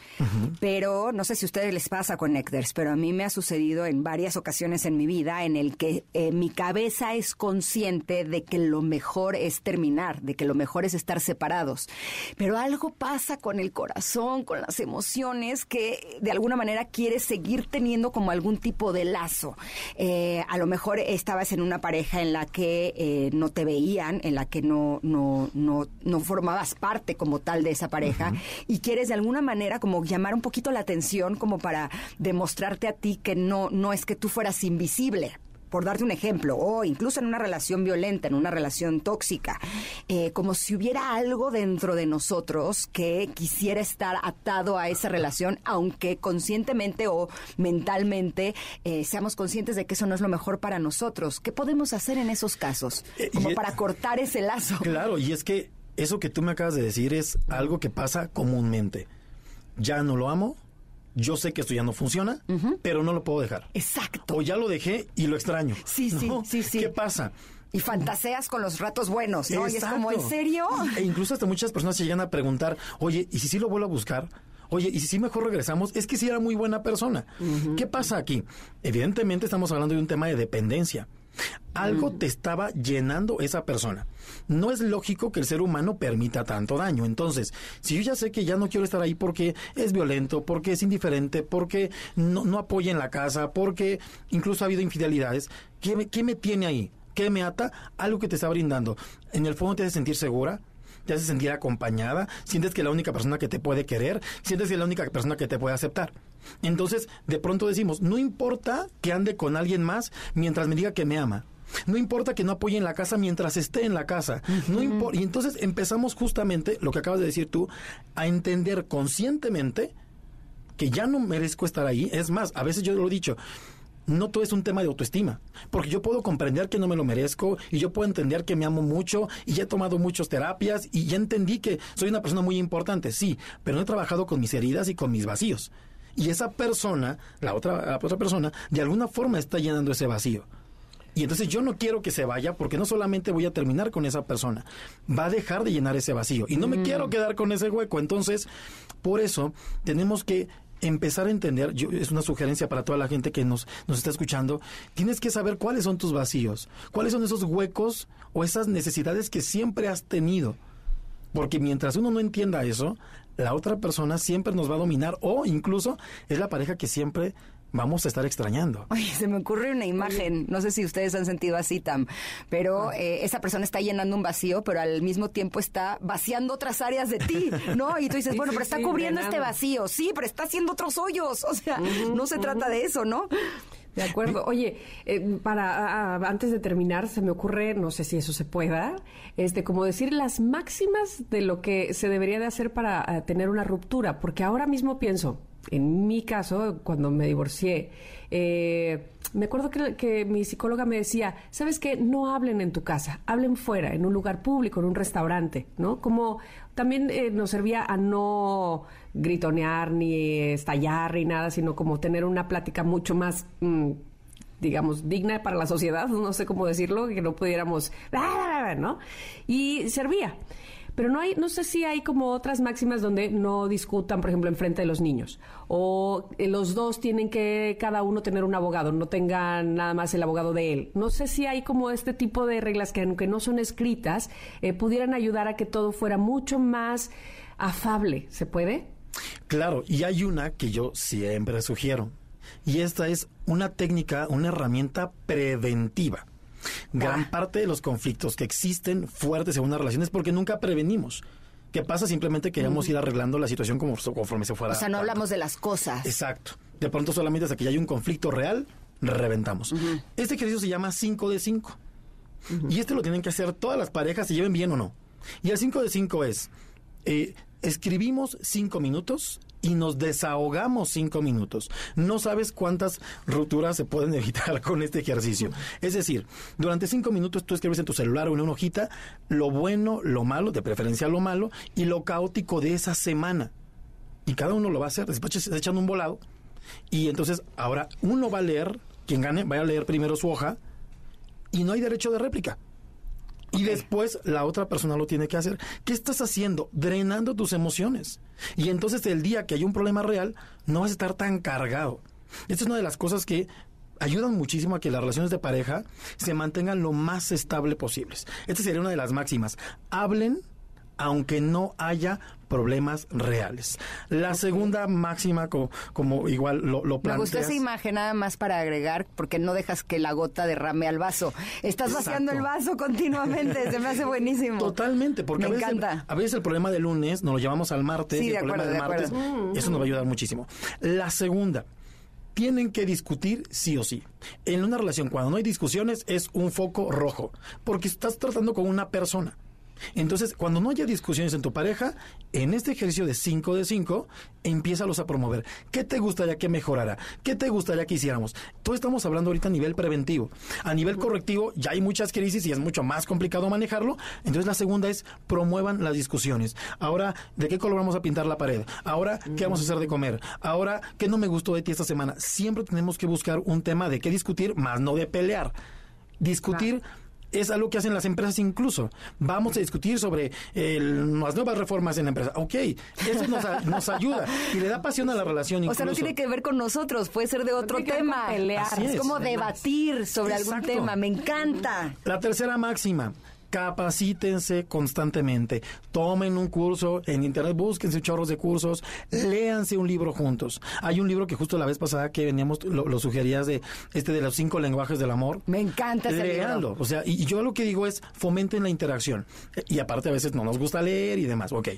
Pero no sé si a ustedes les pasa con Nectars, pero a mí me ha sucedido en varias ocasiones en mi vida en el que eh, mi cabeza es consciente de que lo mejor es terminar, de que lo mejor es estar separados. Pero algo pasa con el corazón, con las emociones, que de alguna manera quieres seguir teniendo como algún tipo de lazo. Eh, a lo mejor estabas en una pareja en la que no te veía en la que no, no, no, no formabas parte como tal de esa pareja y quieres de alguna manera como llamar un poquito la atención como para demostrarte a ti que no, no es que tú fueras invisible, por darte un ejemplo, o incluso en una relación violenta, en una relación tóxica, eh, como si hubiera algo dentro de nosotros que quisiera estar atado a esa relación, aunque conscientemente o mentalmente eh, seamos conscientes de que eso no es lo mejor para nosotros. ¿Qué podemos hacer en esos casos? Eh, como para cortar ese lazo. Claro, y es que eso que tú me acabas de decir es algo que pasa comúnmente. Ya no lo amo, yo sé que esto ya no funciona, pero no lo puedo dejar. Exacto. O ya lo dejé y lo extraño. Sí, sí, sí, sí. ¿Qué pasa? Y fantaseas con los ratos buenos, ¿no? Y es como, ¿en serio? E incluso hasta muchas personas se llegan a preguntar, oye, ¿y si sí lo vuelvo a buscar? Oye, ¿y si sí mejor regresamos? Es que sí era muy buena persona. ¿Qué pasa aquí? Evidentemente estamos hablando de un tema de dependencia. Algo te estaba llenando esa persona. No es lógico que el ser humano permita tanto daño. Entonces, si yo ya sé que ya no quiero estar ahí porque es violento, porque es indiferente, porque no, no apoya en la casa, porque incluso ha habido infidelidades, ¿qué me, ¿qué me tiene ahí? ¿Qué me ata? Algo que te está brindando. En el fondo te hace sentir segura, te hace sentir acompañada, sientes que es la única persona que te puede querer, sientes que es la única persona que te puede aceptar. Entonces, de pronto decimos, no importa que ande con alguien más mientras me diga que me ama. No importa que no apoye en la casa mientras esté en la casa. No y entonces empezamos justamente, lo que acabas de decir tú, a entender conscientemente que ya no merezco estar ahí. Es más, a veces yo lo he dicho, no todo es un tema de autoestima, porque yo puedo comprender que no me lo merezco y yo puedo entender que me amo mucho y ya he tomado muchas terapias y ya entendí que soy una persona muy importante, sí, pero no he trabajado con mis heridas y con mis vacíos. Y esa persona, la otra, la otra persona, de alguna forma está llenando ese vacío. Y entonces yo no quiero que se vaya porque no solamente voy a terminar con esa persona, va a dejar de llenar ese vacío. Y no me mm. quiero quedar con ese hueco. Entonces, por eso tenemos que empezar a entender, es una sugerencia para toda la gente que nos, nos está escuchando, tienes que saber cuáles son tus vacíos, cuáles son esos huecos o esas necesidades que siempre has tenido. Porque mientras uno no entienda eso, la otra persona siempre nos va a dominar o incluso es la pareja que siempre vamos a estar extrañando. Oye, se me ocurre una imagen, no sé si ustedes han sentido así, Tam, pero ah. eh, esa persona está llenando un vacío, pero al mismo tiempo está vaciando otras áreas de ti, ¿no? Y tú dices, bueno, pero está cubriendo este vacío, sí, pero está haciendo otros hoyos, o sea, no se trata de eso, ¿no? De acuerdo. Oye, eh, para antes de terminar, se me ocurre, no sé si eso se pueda, este, como decir las máximas de lo que se debería de hacer para tener una ruptura, porque ahora mismo pienso, en mi caso, cuando me divorcié, eh, me acuerdo que, mi psicóloga me decía, ¿sabes qué? No hablen en tu casa, hablen fuera, en un lugar público, en un restaurante, ¿no? Como también eh, nos servía a no gritonear ni estallar ni nada, sino como tener una plática mucho más... Mm, digamos, digna para la sociedad, no sé cómo decirlo, que no pudiéramos, ¿no? Y servía. Pero no hay, no sé si hay como otras máximas donde no discutan, por ejemplo, en frente de los niños. O eh, los dos tienen que cada uno tener un abogado, no tengan nada más el abogado de él. No sé si hay como este tipo de reglas que aunque no son escritas, eh, pudieran ayudar a que todo fuera mucho más afable. ¿Se puede? Claro, y hay una que yo siempre sugiero. Y esta es una técnica, una herramienta preventiva. Gran ah. parte de los conflictos que existen fuertes en una relación es porque nunca prevenimos. ¿Qué pasa? Simplemente queríamos ir arreglando la situación como, conforme se fuera. O sea, no hablamos de las cosas. Exacto. De pronto solamente hasta que ya hay un conflicto real, reventamos. Este ejercicio se llama 5 de 5. Y este lo tienen que hacer todas las parejas, se lleven bien o no. Y el 5 de 5 es, eh, escribimos 5 minutos y nos desahogamos cinco minutos. No sabes cuántas rupturas se pueden evitar con este ejercicio. Es decir, durante cinco minutos tú escribes en tu celular o en una hojita lo bueno, lo malo, de preferencia lo malo, y lo caótico de esa semana. Y cada uno lo va a hacer, después se un volado. Y entonces ahora uno va a leer, quien gane, va a leer primero su hoja, y no hay derecho de réplica. Y después la otra persona lo tiene que hacer. ¿Qué estás haciendo? Drenando tus emociones. Y entonces el día que hay un problema real, no vas a estar tan cargado. Esta es una de las cosas que ayudan muchísimo a que las relaciones de pareja se mantengan lo más estable posibles. Esta sería una de las máximas. Hablen aunque no haya problemas reales. La segunda máxima, como, igual lo, lo planteas... Me gustó esa imagen nada más para agregar, porque no dejas que la gota derrame al vaso. Estás vaciando el vaso continuamente, se me hace buenísimo. Totalmente, porque a, veces El, a veces el problema del lunes nos lo llevamos al martes y el problema del martes, eso nos va a ayudar muchísimo. La segunda, tienen que discutir sí o sí. En una relación, cuando no hay discusiones, es un foco rojo, porque estás tratando con una persona. Entonces, cuando no haya discusiones en tu pareja, en este ejercicio de 5 de 5, los a promover. ¿Qué te gustaría que mejorara? ¿Qué te gustaría que hiciéramos? Todo estamos hablando ahorita a nivel preventivo. A nivel correctivo, ya hay muchas crisis y es mucho más complicado manejarlo. Entonces, la segunda es promuevan las discusiones. Ahora, ¿de qué color vamos a pintar la pared? Ahora, ¿qué vamos a hacer de comer? Ahora, ¿qué no me gustó de ti esta semana? Siempre tenemos que buscar un tema de qué discutir, más no de pelear. Discutir es algo que hacen las empresas incluso. Vamos a discutir sobre las nuevas reformas en la empresa. Ok, eso nos, ayuda y le da pasión a la relación. Incluso. O sea, no tiene que ver con nosotros, puede ser de otro tema. Pelear. Es, como debatir sobre algún tema. Me encanta. La tercera máxima capacítense constantemente, tomen un curso en internet, búsquense chorros de cursos, léanse un libro juntos. Hay un libro que justo la vez pasada que veníamos, lo, sugerías de este de los cinco lenguajes del amor. Me encanta ese Léanlo. O sea, y, yo lo que digo es fomenten la interacción. Y aparte a veces no nos gusta leer y demás. Ok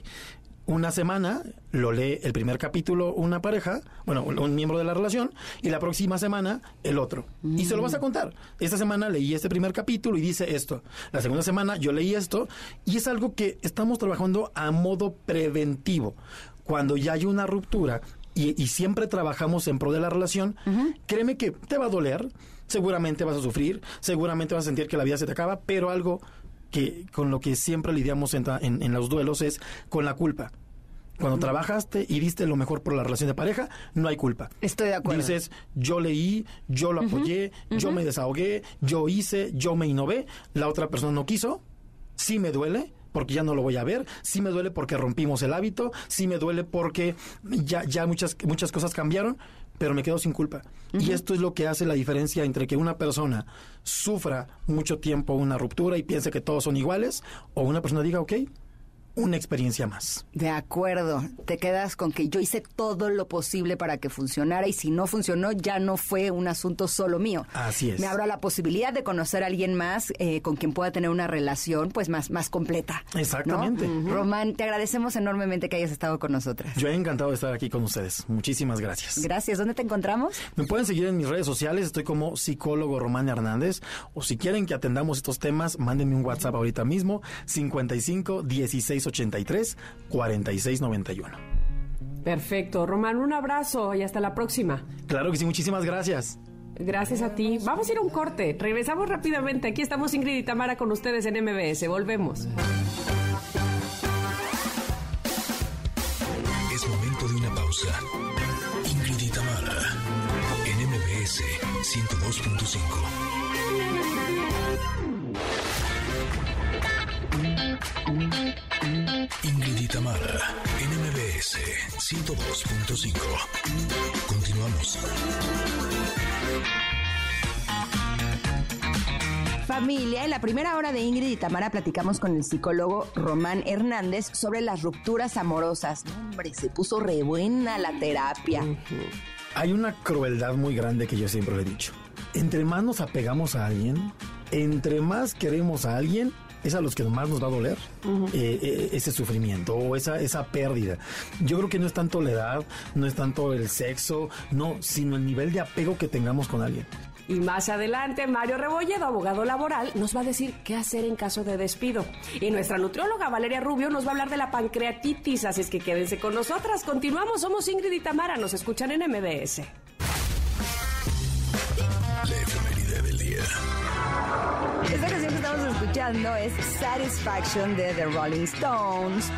una semana lo lee el primer capítulo una pareja, bueno, un miembro de la relación, y la próxima semana el otro. Y se lo vas a contar. Esta semana leí este primer capítulo y dice esto. La segunda semana yo leí esto, y es algo que estamos trabajando a modo preventivo. Cuando ya hay una ruptura y, siempre trabajamos en pro de la relación, créeme que te va a doler, seguramente vas a sufrir, seguramente vas a sentir que la vida se te acaba, pero algo que con lo que siempre lidiamos en, en, los duelos es con la culpa. Cuando trabajaste y diste lo mejor por la relación de pareja, no hay culpa. Estoy de acuerdo. Dices, yo leí, yo lo apoyé, yo me desahogué, yo hice, yo me innové, la otra persona no quiso, sí me duele, porque ya no lo voy a ver, sí me duele porque rompimos el hábito, sí me duele porque ya, ya muchas, muchas cosas cambiaron, pero me quedo sin culpa. Y esto es lo que hace la diferencia entre que una persona sufra mucho tiempo una ruptura y piense que todos son iguales, o una persona diga, ok, una experiencia más. De acuerdo, te quedas con que yo hice todo lo posible para que funcionara y si no funcionó ya no fue un asunto solo mío. Así es. Me abro la posibilidad de conocer a alguien más eh, con quien pueda tener una relación pues más, más completa. Exactamente. Román, te agradecemos enormemente que hayas estado con nosotras. Yo he encantado de estar aquí con ustedes. Muchísimas gracias. Gracias. ¿Dónde te encontramos? Me pueden seguir en mis redes sociales. Estoy como psicólogo Román Hernández. O si quieren que atendamos estos temas, mándenme un WhatsApp ahorita mismo. 55 16 83 46 91. Perfecto. Román, un abrazo y hasta la próxima. Claro que sí, muchísimas gracias. Gracias a ti. Vamos a ir a un corte. Regresamos rápidamente. Aquí estamos Ingrid y Tamara con ustedes en MBS. Volvemos. Es momento de una pausa. Ingrid y Tamara en MBS 102.5. Ingrid y Tamara en MBS 102.5. Continuamos. Familia, en la primera hora de Ingrid y Tamara platicamos con el psicólogo Román Hernández sobre las rupturas amorosas. No, hombre, se puso re buena la terapia. Hay una crueldad muy grande que yo siempre le he dicho. Entre más nos apegamos a alguien, entre más queremos a alguien, es a los que más nos va a doler eh, eh, ese sufrimiento o esa, esa pérdida. Yo creo que no es tanto la edad, no es tanto el sexo, no, sino el nivel de apego que tengamos con alguien. Y más adelante, Mario Rebolledo, abogado laboral, nos va a decir qué hacer en caso de despido. Y nuestra nutrióloga Valeria Rubio nos va a hablar de la pancreatitis, así es que quédense con nosotras. Continuamos, somos Ingrid y Tamara, nos escuchan en MBS. Escuchando es Satisfaction de The Rolling Stones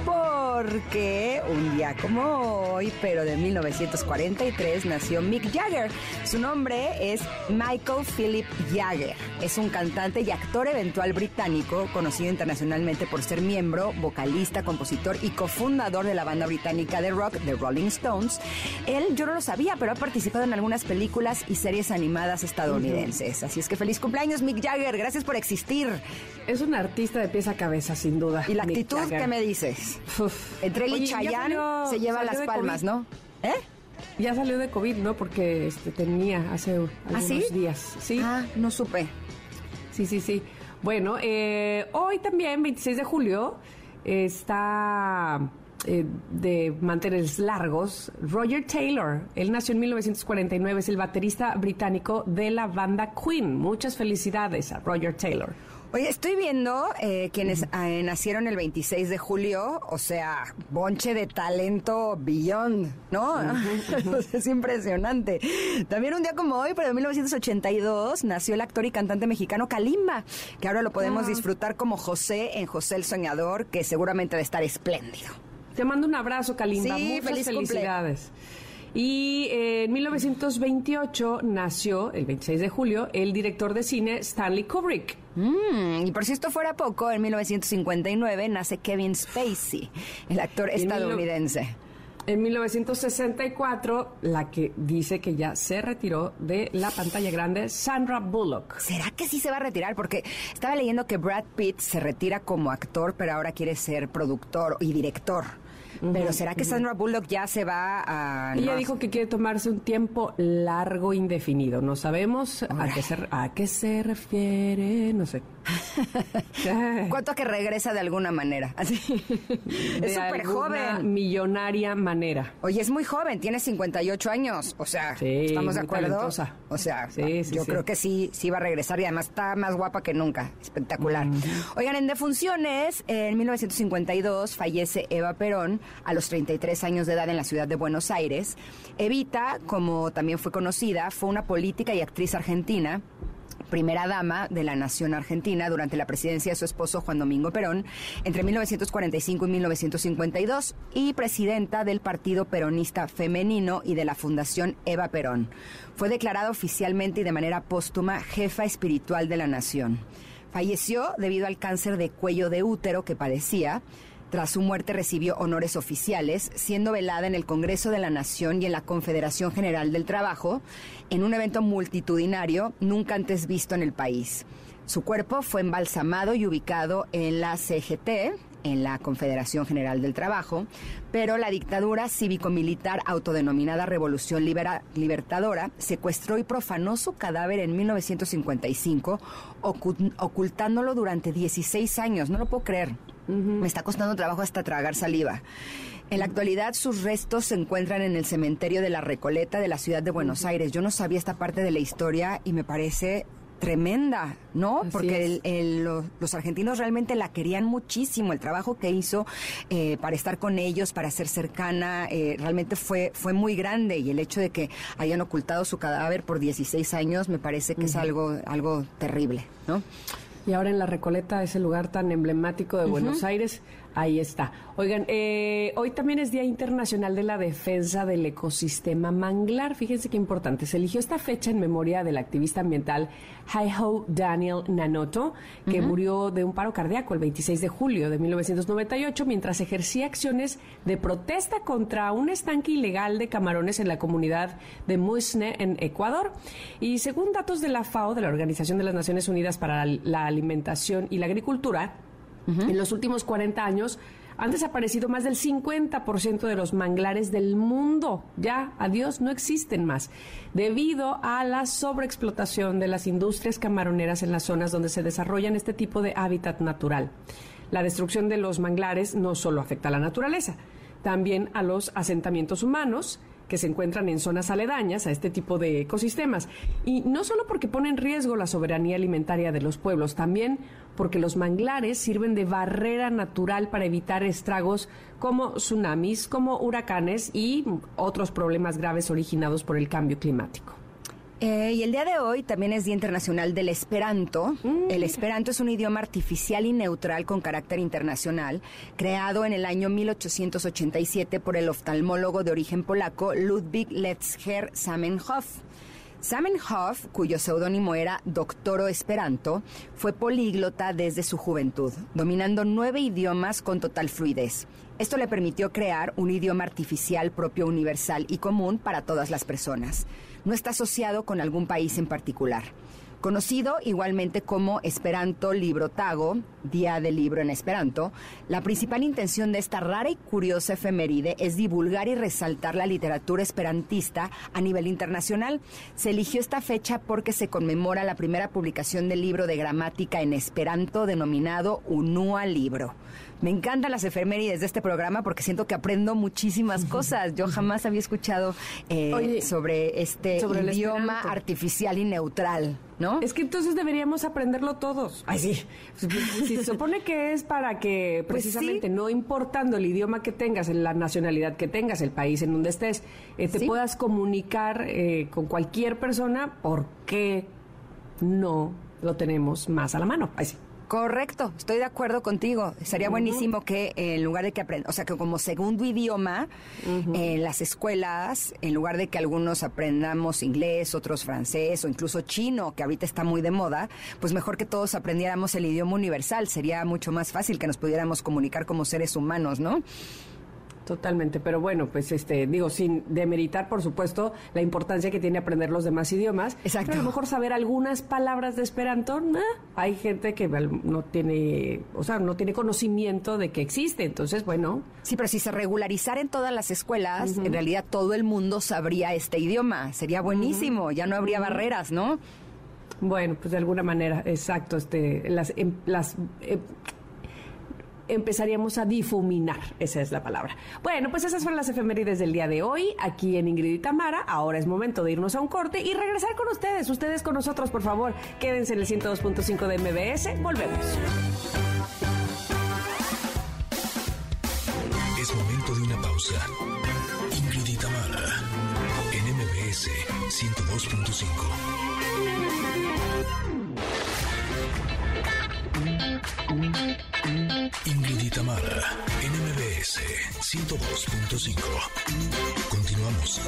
porque un día como hoy, pero de 1943, nació Mick Jagger. Su nombre es Michael Philip Jagger. Es un cantante y actor eventual británico conocido internacionalmente por ser miembro, vocalista, compositor y cofundador de la banda británica de rock The Rolling Stones. Él, yo no lo sabía, pero ha participado en algunas películas y series animadas estadounidenses. Así es que feliz cumpleaños, Mick Jagger. Gracias por existir. Es un artista de pies a cabeza, sin duda. ¿Y la Mick actitud Jagger. qué me dices? Uf. Entre él y Chayanne salió- se lleva las palmas, COVID. ¿no? ¿Eh? Ya salió de COVID, ¿no? Porque este, tenía hace algunos ¿Ah, sí? días. Sí, Ah, no supe. sí, sí, sí. Bueno, eh, hoy también, 26 de julio, está eh, de mantenerse largos Roger Taylor. Él nació en 1949, es el baterista británico de la banda Queen. Muchas felicidades a Roger Taylor. Oye, estoy viendo eh, quienes eh, nacieron el 26 de julio, o sea, bonche de talento beyond, ¿no? es impresionante. También un día como hoy, pero en 1982, nació el actor y cantante mexicano Kalimba, que ahora lo podemos disfrutar como José en José el Soñador, que seguramente debe estar espléndido. Te mando un abrazo, Kalimba. Sí, Muchas feliz cumple. Y eh, en 1928 nació, el 26 de julio, el director de cine Stanley Kubrick. Mm, y por si esto fuera poco, en 1959 nace Kevin Spacey, el actor estadounidense. En 1964, la que dice que ya se retiró de la pantalla grande, Sandra Bullock. ¿Será que sí se va a retirar? Porque estaba leyendo que Brad Pitt se retira como actor, pero ahora quiere ser productor y director. Pero ¿será que Sandra Bullock ya se va a... Ella no, dijo que quiere tomarse un tiempo largo indefinido. No sabemos a qué, se, a qué se refiere, no sé. ¿Cuánto que regresa de alguna manera? Así. de es súper joven. millonaria manera. Oye, es muy joven, tiene 58 años. O sea, Sí, ¿estamos de acuerdo? talentosa. O sea, Sí, sí, yo creo que sí, sí va a regresar y además está más guapa que nunca. Espectacular. Oigan, en defunciones, en 1952 fallece Eva Perón a los 33 años de edad en la ciudad de Buenos Aires. Evita, como también fue conocida, fue una política y actriz argentina primera dama de la nación argentina durante la presidencia de su esposo Juan Domingo Perón entre 1945 y 1952 y presidenta del Partido Peronista Femenino y de la Fundación Eva Perón. Fue declarada oficialmente y de manera póstuma jefa espiritual de la nación. Falleció debido al cáncer de cuello de útero que padecía. Tras su muerte recibió honores oficiales, siendo velada en el Congreso de la Nación y en la Confederación General del Trabajo, en un evento multitudinario nunca antes visto en el país. Su cuerpo fue embalsamado y ubicado en la CGT, en la Confederación General del Trabajo, pero la dictadura cívico-militar autodenominada Revolución Libertadora secuestró y profanó su cadáver en 1955, ocu- ocultándolo durante 16 años. No lo puedo creer. Me está costando trabajo hasta tragar saliva. En la actualidad, sus restos se encuentran en el cementerio de la Recoleta de la ciudad de Buenos Aires. Yo no sabía esta parte de la historia y me parece tremenda, ¿no? Así Porque el- el- lo- los argentinos realmente la querían muchísimo. El trabajo que hizo eh, para estar con ellos, para ser cercana, eh, realmente fue, fue muy grande. Y el hecho de que hayan ocultado su cadáver por 16 años me parece que es algo, algo terrible, ¿no? Y ahora en La Recoleta, ese lugar tan emblemático de Buenos Aires, ahí está. Oigan, eh, hoy también es Día Internacional de la Defensa del Ecosistema Manglar. Fíjense qué importante. Se eligió esta fecha en memoria del activista ambiental Haiho Daniel Nanoto, que murió de un paro cardíaco el 26 de julio de 1998 mientras ejercía acciones de protesta contra un estanque ilegal de camarones en la comunidad de Musne, en Ecuador. Y según datos de la FAO, de la Organización de las Naciones Unidas para la Alimentación y la Agricultura, en los últimos 40 años han desaparecido más del 50% de los manglares del mundo. Ya, adiós, no existen más. Debido a la sobreexplotación de las industrias camaroneras en las zonas donde se desarrollan este tipo de hábitat natural. La destrucción de los manglares no solo afecta a la naturaleza, también a los asentamientos humanos que se encuentran en zonas aledañas a este tipo de ecosistemas. Y no solo porque pone en riesgo la soberanía alimentaria de los pueblos, también porque los manglares sirven de barrera natural para evitar estragos como tsunamis, como huracanes y otros problemas graves originados por el cambio climático. Eh, y el día de hoy también es Día Internacional del Esperanto. El Esperanto es un idioma artificial y neutral con carácter internacional, creado en el año 1887 por el oftalmólogo de origen polaco Ludwig Letzger Zamenhof. Zamenhof, cuyo seudónimo era Doctoro Esperanto, fue políglota desde su juventud, dominando nueve idiomas con total fluidez. Esto le permitió crear un idioma artificial propio, universal y común para todas las personas. No está asociado con algún país en particular. Conocido igualmente como Esperanto Librotago, Día del Libro en Esperanto, la principal intención de esta rara y curiosa efeméride es divulgar y resaltar la literatura esperantista a nivel internacional. Se eligió esta fecha porque se conmemora la primera publicación del libro de gramática en Esperanto denominado Unua Libro. Me encantan las efemérides de este programa porque siento que aprendo muchísimas cosas. Yo jamás había escuchado eh, Oye, sobre este sobre idioma artificial y neutral, ¿no? Es que entonces deberíamos aprenderlo todos. Ay, sí. Si se supone que es para que Pues precisamente sí. no importando el idioma que tengas, la nacionalidad que tengas, el país en donde estés, eh, te Sí. puedas comunicar eh, con cualquier persona, ¿por qué no lo tenemos más a la mano? Ay, sí. Correcto, estoy de acuerdo contigo. Sería buenísimo que en lugar de que aprendan, o sea, que como segundo idioma en las escuelas, en lugar de que algunos aprendamos inglés, otros francés o incluso chino, que ahorita está muy de moda, pues mejor que todos aprendiéramos el idioma universal. Sería mucho más fácil que nos pudiéramos comunicar como seres humanos, ¿no? Totalmente, pero bueno, pues este, digo, sin demeritar, por supuesto, la importancia que tiene aprender los demás idiomas. Exacto. Pero a lo mejor saber algunas palabras de Esperanto, nah, hay gente que no tiene, o sea, no tiene conocimiento de que existe. Entonces, bueno, Sí, pero si se regularizara en todas las escuelas, en realidad todo el mundo sabría este idioma. Sería buenísimo, ya no habría barreras, ¿no? bueno, pues de alguna manera, exacto, este, las, em- las em- empezaríamos a difuminar, esa es la palabra. Bueno, pues esas fueron las efemérides del día de hoy, aquí en Ingrid y Tamara. Ahora es momento de irnos a un corte y regresar con ustedes. Ustedes con nosotros, por favor, quédense en el 102.5 de MBS. Volvemos. Es momento de una pausa. Ingrid y Tamara, en MBS 102.5. Ingrid y Tamara, en MBS 102.5. Continuamos.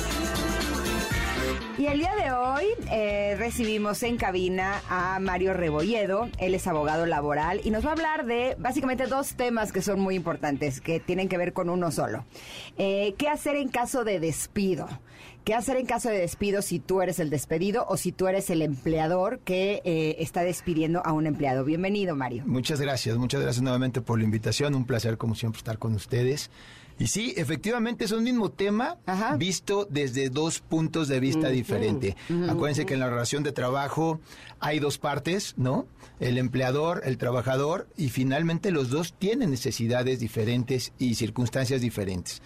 Y el día de hoy eh, recibimos en cabina a Mario Rebolledo, él es abogado laboral y nos va a hablar de básicamente dos temas que son muy importantes, que tienen que ver con uno solo. Eh, ¿Qué hacer en caso de despido? ¿Qué hacer en caso de despido si tú eres el despedido o si tú eres el empleador que eh, está despidiendo a un empleado? Bienvenido, Mario. Muchas gracias, muchas gracias nuevamente por la invitación. Un placer, como siempre, estar con ustedes. Y sí, efectivamente es un mismo tema Ajá. visto desde dos puntos de vista diferentes. Acuérdense que en la relación de trabajo hay dos partes, ¿no? El empleador, el trabajador, y finalmente los dos tienen necesidades diferentes y circunstancias diferentes.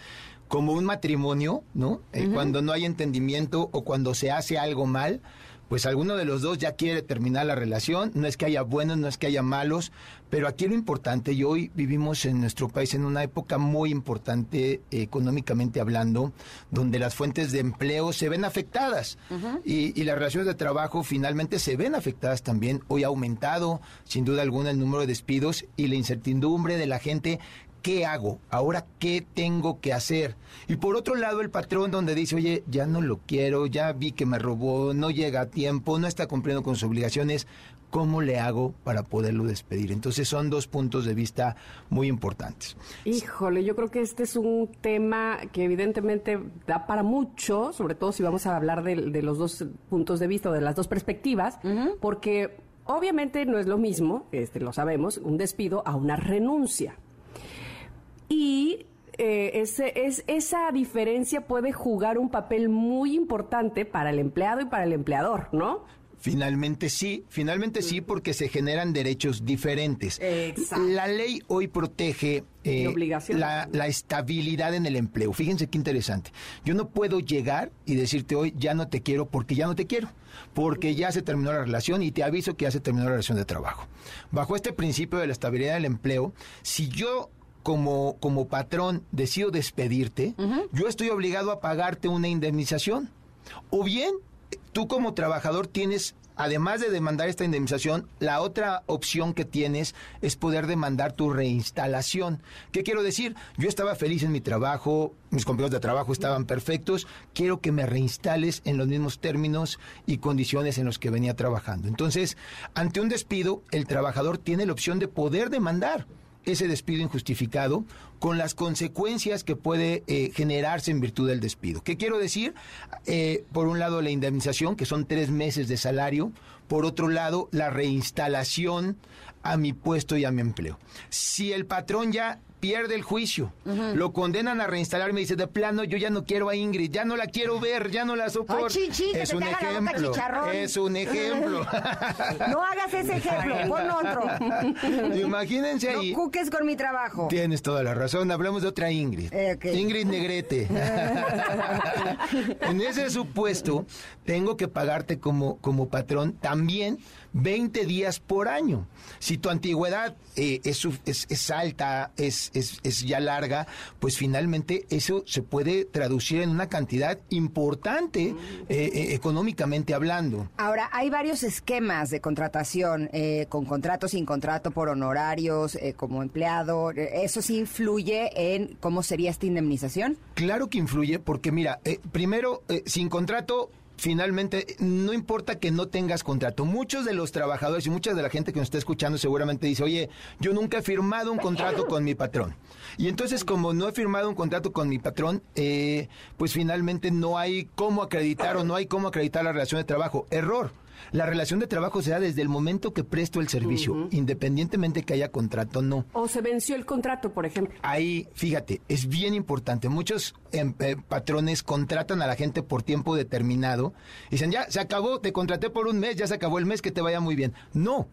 Como un matrimonio, ¿no? Eh, Cuando no hay entendimiento o cuando se hace algo mal, pues alguno de los dos ya quiere terminar la relación, no es que haya buenos, no es que haya malos, pero aquí lo importante, y hoy vivimos en nuestro país en una época muy importante eh, económicamente hablando, donde las fuentes de empleo se ven afectadas y, y las relaciones de trabajo finalmente se ven afectadas también. Hoy ha aumentado, sin duda alguna, el número de despidos y la incertidumbre de la gente ¿qué hago? Ahora, ¿qué tengo que hacer? Y por otro lado, el patrón donde dice, oye, ya no lo quiero, ya vi que me robó, no llega a tiempo, no está cumpliendo con sus obligaciones, ¿cómo le hago para poderlo despedir? Entonces son dos puntos de vista muy importantes. Híjole, yo creo que este es un tema que evidentemente da para mucho, sobre todo si vamos a hablar de, de los dos puntos de vista o de las dos perspectivas, porque obviamente no es lo mismo, este, lo sabemos, un despido a una renuncia. Y eh, ese, es, esa diferencia puede jugar un papel muy importante para el empleado y para el empleador, ¿no? Finalmente sí, finalmente sí, porque se generan derechos diferentes. Exacto. La ley hoy protege eh, la, la estabilidad en el empleo. Fíjense qué interesante. Yo no puedo llegar y decirte hoy ya no te quiero porque ya no te quiero, porque ya se terminó la relación y te aviso que ya se terminó la relación de trabajo. Bajo este principio de la estabilidad del empleo, si yo como, como patrón decido despedirte, yo estoy obligado a pagarte una indemnización. O bien, tú como trabajador tienes, además de demandar esta indemnización, la otra opción que tienes es poder demandar tu reinstalación. ¿Qué quiero decir? Yo estaba feliz en mi trabajo, mis compañeros de trabajo estaban perfectos, quiero que me reinstales en los mismos términos y condiciones en los que venía trabajando. Entonces, ante un despido, el trabajador tiene la opción de poder demandar ese despido injustificado con las consecuencias que puede eh, generarse en virtud del despido. ¿Qué quiero decir? Eh, por un lado, la indemnización, que son tres meses de salario. Por otro lado, la reinstalación a mi puesto y a mi empleo. Si el patrón ya pierde el juicio, lo condenan a reinstalar, me dice, de plano, yo ya no quiero a Ingrid, ya no la quiero ver, ya no la soporto. Ay, chichi, es un te boca ejemplo, es un ejemplo. No hagas ese ejemplo, pon otro. Imagínense No ahí. cuques con mi trabajo. Tienes toda la razón. Hablamos de otra Ingrid. Eh. Ingrid Negrete. en ese supuesto, tengo que pagarte como, como patrón también 20 días por año. Si tu antigüedad eh, es, es- es alta, es, es- es ya larga, pues finalmente eso se puede traducir en una cantidad importante eh, eh, económicamente hablando. Ahora, hay varios esquemas de contratación, eh, con contrato, sin contrato, por honorarios, eh, como empleado. ¿Eso sí influye en cómo sería esta indemnización? Claro que influye porque mira, primero, sin contrato, finalmente, no importa que no tengas contrato. Muchos de los trabajadores y mucha de la gente que nos está escuchando seguramente dice, oye, yo nunca he firmado un contrato con mi patrón. Y entonces, como no he firmado un contrato con mi patrón, eh, pues finalmente no hay cómo acreditar o no hay cómo acreditar la relación de trabajo. Error. La relación de trabajo se da desde el momento que presto el servicio, independientemente que haya contrato o no. O se venció el contrato, por ejemplo. Ahí, fíjate, es bien importante. Muchos em, eh, patrones contratan a la gente por tiempo determinado. Dicen, ya, se acabó, te contraté por un mes, ya se acabó el mes, que te vaya muy bien. No,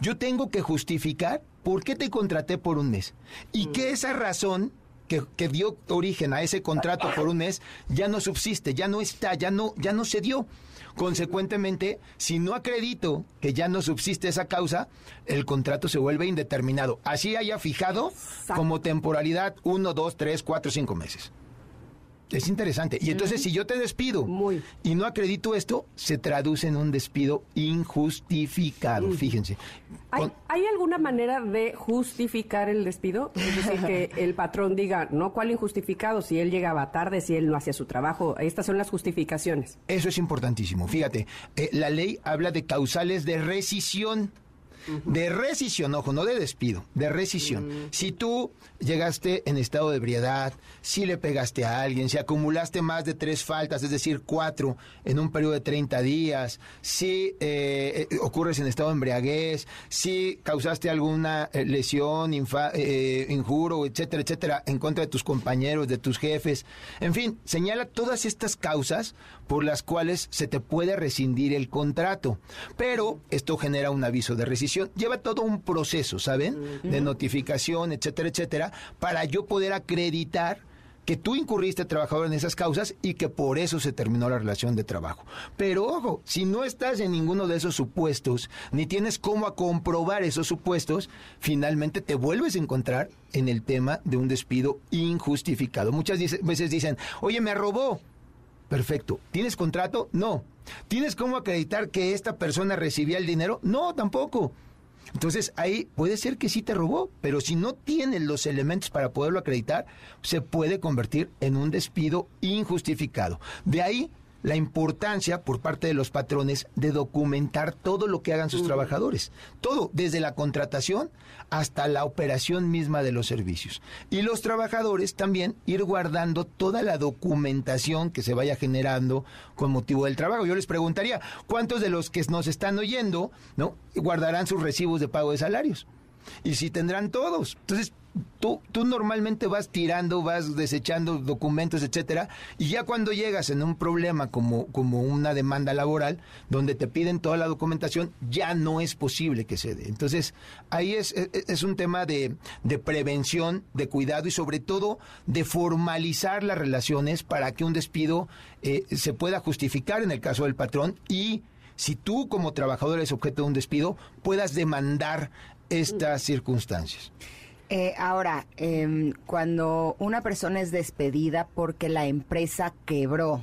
yo tengo que justificar por qué te contraté por un mes. Y que esa razón que, que dio origen a ese contrato por un mes ya no subsiste, ya no está, ya no, ya no se dio. Consecuentemente, si no acredito que ya no subsiste esa causa, el contrato se vuelve indeterminado. Así haya fijado como temporalidad uno, dos, tres, cuatro, cinco meses. Es interesante. Y entonces, si yo te despido Muy. y no acredito esto, se traduce en un despido injustificado. Fíjense. ¿Hay, Con- hay alguna manera de justificar el despido? Es decir, que el patrón diga, no, ¿cuál injustificado? Si él llegaba tarde, si él no hacía su trabajo. Estas son las justificaciones. Eso es importantísimo. Fíjate, eh, la ley habla de causales de rescisión. De rescisión, ojo, no de despido, de rescisión. Si tú llegaste en estado de ebriedad, si le pegaste a alguien, si acumulaste más de tres faltas, es decir, cuatro en un periodo de 30 días, si eh, eh, ocurres en estado de embriaguez, si causaste alguna eh, lesión, infa- eh, injuro, etcétera, etcétera, en contra de tus compañeros, de tus jefes, en fin, señala todas estas causas por las cuales se te puede rescindir el contrato. Pero esto genera un aviso de rescisión. Lleva todo un proceso, ¿saben? De notificación, etcétera, etcétera, para yo poder acreditar que tú incurriste trabajador en esas causas y que por eso se terminó la relación de trabajo. Pero ojo, si no estás en ninguno de esos supuestos, ni tienes cómo comprobar esos supuestos, finalmente te vuelves a encontrar en el tema de un despido injustificado. Muchas veces dicen, oye, me robó. Perfecto. ¿Tienes contrato? No. ¿Tienes cómo acreditar que esta persona recibía el dinero? No, tampoco. Entonces ahí puede ser que sí te robó, pero si no tienes los elementos para poderlo acreditar, se puede convertir en un despido injustificado. De ahí la importancia por parte de los patrones de documentar todo lo que hagan sus trabajadores. Todo, desde la contratación hasta la operación misma de los servicios. Y los trabajadores también ir guardando toda la documentación que se vaya generando con motivo del trabajo. Yo les preguntaría, ¿cuántos de los que nos están oyendo, ¿no? guardarán sus recibos de pago de salarios? Y si tendrán todos. Entonces, tú, tú normalmente vas tirando, vas desechando documentos, etcétera, y ya cuando llegas en un problema como, como una demanda laboral, donde te piden toda la documentación, ya no es posible que se dé. Entonces, ahí es, es, un tema de, de prevención, de cuidado y sobre todo de formalizar las relaciones para que un despido eh, se pueda justificar en el caso del patrón y si tú como trabajador eres objeto de un despido, puedas demandar estas circunstancias. Eh, ahora, em, cuando una persona es despedida porque la empresa quebró,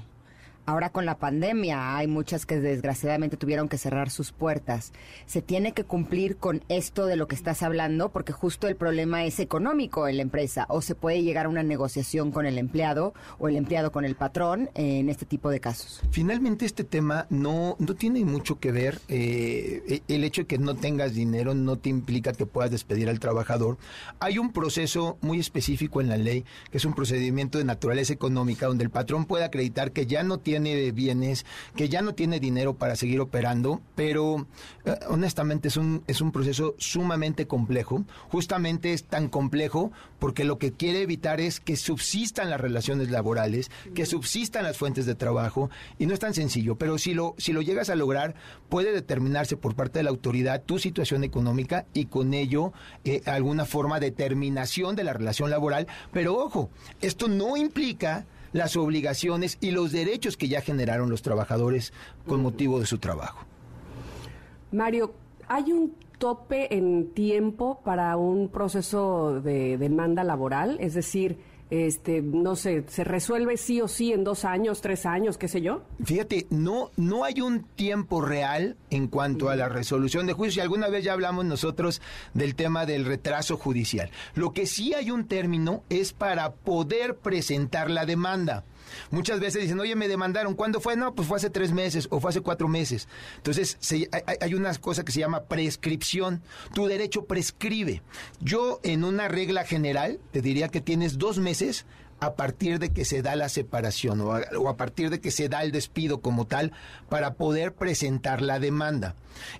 Ahora con la pandemia hay muchas que desgraciadamente tuvieron que cerrar sus puertas. Se tiene que cumplir con esto de lo que estás hablando porque justo el problema es económico en la empresa o se puede llegar a una negociación con el empleado o el empleado con el patrón en este tipo de casos. Finalmente este tema no, no tiene mucho que ver. Eh, el hecho de que no tengas dinero no te implica que puedas despedir al trabajador. Hay un proceso muy específico en la ley que es un procedimiento de naturaleza económica donde el patrón puede acreditar que ya no tiene tiene bienes, que ya no tiene dinero para seguir operando, pero eh, honestamente es un, es un proceso sumamente complejo. Justamente es tan complejo porque lo que quiere evitar es que subsistan las relaciones laborales, que subsistan las fuentes de trabajo, y no es tan sencillo, pero si lo, si lo llegas a lograr, puede determinarse por parte de la autoridad tu situación económica y con ello eh, alguna forma de terminación de la relación laboral. Pero ojo, esto no implica las obligaciones y los derechos que ya generaron los trabajadores con motivo de su trabajo. Mario, ¿hay un tope en tiempo para un proceso de demanda laboral? Es decir, este, no sé, se resuelve sí o sí en dos años, tres años, qué sé yo? Fíjate, no, no hay un tiempo real en cuanto a la resolución de juicio. Y alguna vez ya hablamos nosotros del tema del retraso judicial. Lo que sí hay un término es para poder presentar la demanda. Muchas veces dicen, oye, me demandaron, ¿cuándo fue? No, pues fue hace tres meses o fue hace cuatro meses. Entonces, hay, hay, una cosa que se llama prescripción. Tu derecho prescribe. Yo, en una regla general, te diría que tienes dos meses a partir de que se da la separación o a, partir de que se da el despido como tal para poder presentar la demanda.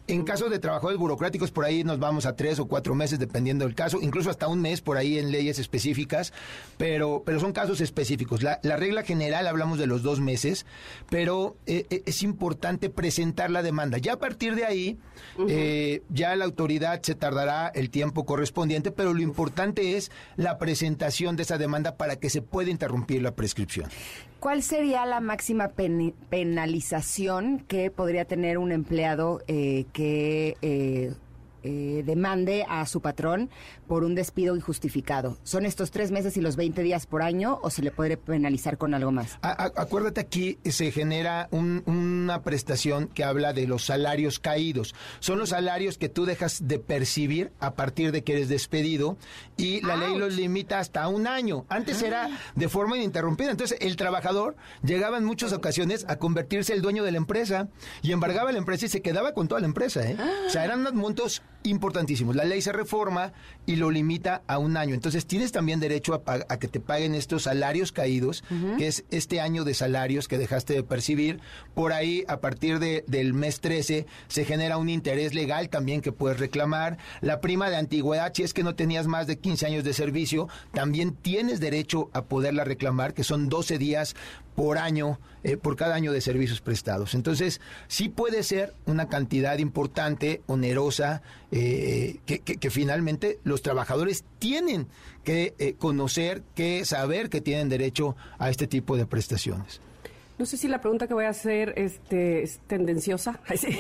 En caso de trabajadores burocráticos, por ahí nos vamos a tres o cuatro meses, dependiendo del caso, incluso hasta un mes por ahí en leyes específicas, pero, pero son casos específicos. La, regla general hablamos de los dos meses, pero eh, eh, es importante presentar la demanda. Ya a partir de ahí, eh, ya la autoridad se tardará el tiempo correspondiente, pero lo importante es la presentación de esa demanda para que se puede interrumpir la prescripción. ¿Cuál sería la máxima penalización que podría tener un empleado eh, que eh, eh, demande a su patrón por un despido injustificado. ¿Son estos tres meses y los 20 días por año o se le puede penalizar con algo más? acuérdate aquí se genera una prestación que habla de los salarios caídos. Son los salarios que tú dejas de percibir a partir de que eres despedido y la ley los limita hasta un año. Antes era ah. de forma ininterrumpida. Entonces el trabajador llegaba en muchas ocasiones a convertirse el dueño de la empresa y embargaba la empresa y se quedaba con toda la empresa. ¿eh? O sea, eran unos montos importantísimos. La ley se reforma y lo limita a un año. Entonces tienes también derecho a, que te paguen estos salarios caídos, que es este año de salarios que dejaste de percibir. Por ahí, a partir de, del mes 13, se genera un interés legal también que puedes reclamar. La prima de antigüedad, si es que no tenías más de 15 años de servicio, también tienes derecho a poderla reclamar, que son 12 días por año, eh, por cada año de servicios prestados. Entonces, sí puede ser una cantidad importante, onerosa, eh, que, que- que finalmente los trabajadores tienen que eh, conocer, que saber que tienen derecho a este tipo de prestaciones. No sé si la pregunta que voy a hacer este, es tendenciosa. Ay, sí.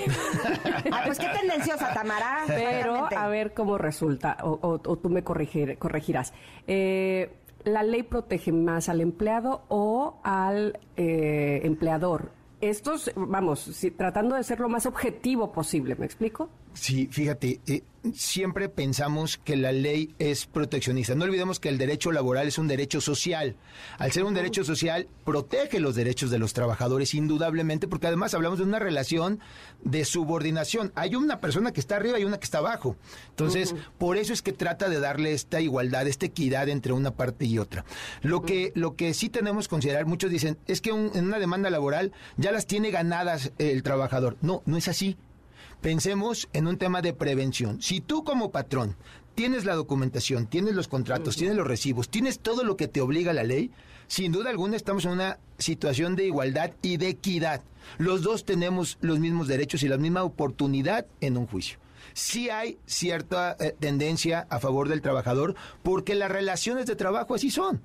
Ah, pues qué tendenciosa, Tamara. Pero a ver cómo resulta, o, o- o tú me corregir- corregirás. Eh, ¿La ley protege más al empleado o al eh, empleador? Estos, vamos, tratando de ser lo más objetivo posible, ¿me explico? Sí, fíjate, eh, siempre pensamos que la ley es proteccionista. No olvidemos que el derecho laboral es un derecho social. Al ser un derecho social, protege los derechos de los trabajadores indudablemente, porque además hablamos de una relación de subordinación. Hay una persona que está arriba y una que está abajo. Entonces, por eso es que trata de darle esta igualdad, esta equidad entre una parte y otra. Lo que, lo que sí tenemos que considerar, muchos dicen, es que un- en una demanda laboral ya las tiene ganadas el trabajador. No, no es así. Pensemos en un tema de prevención. Si tú como patrón tienes la documentación, tienes los contratos, tienes los recibos, tienes todo lo que te obliga la ley, sin duda alguna estamos en una situación de igualdad y de equidad. Los dos tenemos los mismos derechos y la misma oportunidad en un juicio. Sí hay cierta eh, tendencia a favor del trabajador porque las relaciones de trabajo así son.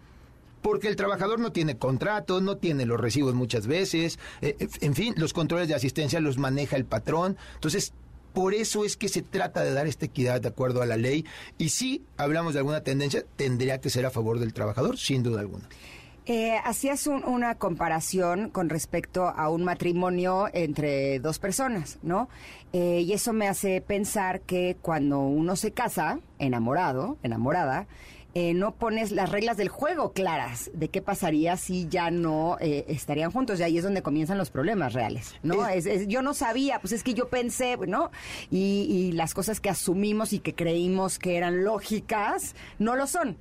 Porque el trabajador no tiene contrato, no tiene los recibos muchas veces, eh, eh, en fin, los controles de asistencia los maneja el patrón. Entonces, por eso es que se trata de dar esta equidad de acuerdo a la ley. Y si hablamos de alguna tendencia, tendría que ser a favor del trabajador, sin duda alguna. Eh, hacías un- una comparación con respecto a un matrimonio entre dos personas, ¿no? Eh, y eso me hace pensar que cuando uno se casa, enamorado, enamorada, eh, no pones las reglas del juego claras de qué pasaría si ya no eh, estarían juntos. Y ahí es donde comienzan los problemas reales, ¿no? Es- es- yo no sabía, pues es que yo pensé, ¿no? Y, y las cosas que asumimos y que creímos que eran lógicas, no lo son.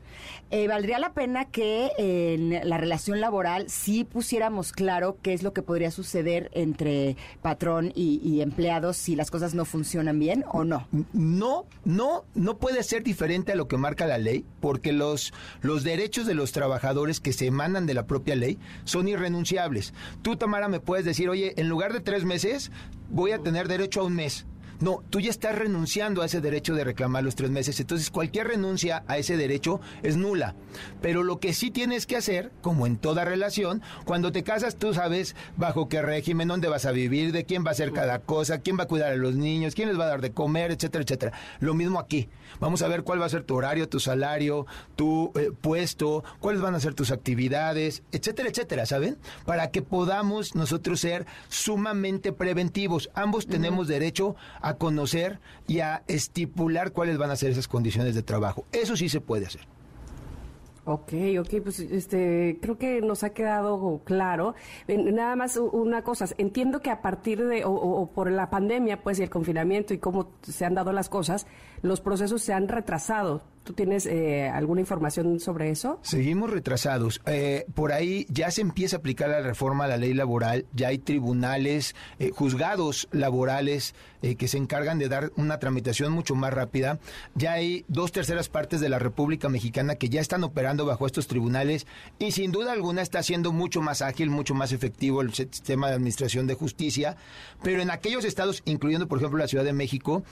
Eh, valdría la pena que en la relación laboral sí pusiéramos claro qué es lo que podría suceder entre patrón y, y empleados si las cosas no funcionan bien o no. No, no, no puede ser diferente a lo que marca la ley, porque los, los derechos de los trabajadores que se emanan de la propia ley son irrenunciables. Tú, Tamara, me puedes decir, oye, en lugar de tres meses, voy a tener derecho a un mes. No, tú ya estás renunciando a ese derecho de reclamar los tres meses. Entonces, cualquier renuncia a ese derecho es nula. Pero lo que sí tienes que hacer, como en toda relación, cuando te casas, tú sabes bajo qué régimen, dónde vas a vivir, de quién va a hacer cada cosa, quién va a cuidar a los niños, quién les va a dar de comer, etcétera, etcétera. Lo mismo aquí. Vamos a ver cuál va a ser tu horario, tu salario, tu eh, puesto, cuáles van a ser tus actividades, etcétera, etcétera, ¿saben? Para que podamos nosotros ser sumamente preventivos. Ambos tenemos derecho a conocer y a estipular cuáles van a ser esas condiciones de trabajo. Eso sí se puede hacer. Ok, ok, pues este, creo que nos ha quedado claro. Nada más una cosa, entiendo que a partir de, o- o por la pandemia, pues, y el confinamiento y cómo se han dado las cosas, los procesos se han retrasado. ¿Tú tienes eh, alguna información sobre eso? Seguimos retrasados. Eh, por ahí ya se empieza a aplicar la reforma a la ley laboral, ya hay tribunales, eh, juzgados laborales que se encargan de dar una tramitación mucho más rápida. Ya hay dos terceras partes de la República Mexicana que ya están operando bajo estos tribunales y sin duda alguna está siendo mucho más ágil, mucho más efectivo el sistema de administración de justicia. Pero en aquellos estados, incluyendo por ejemplo la Ciudad de México,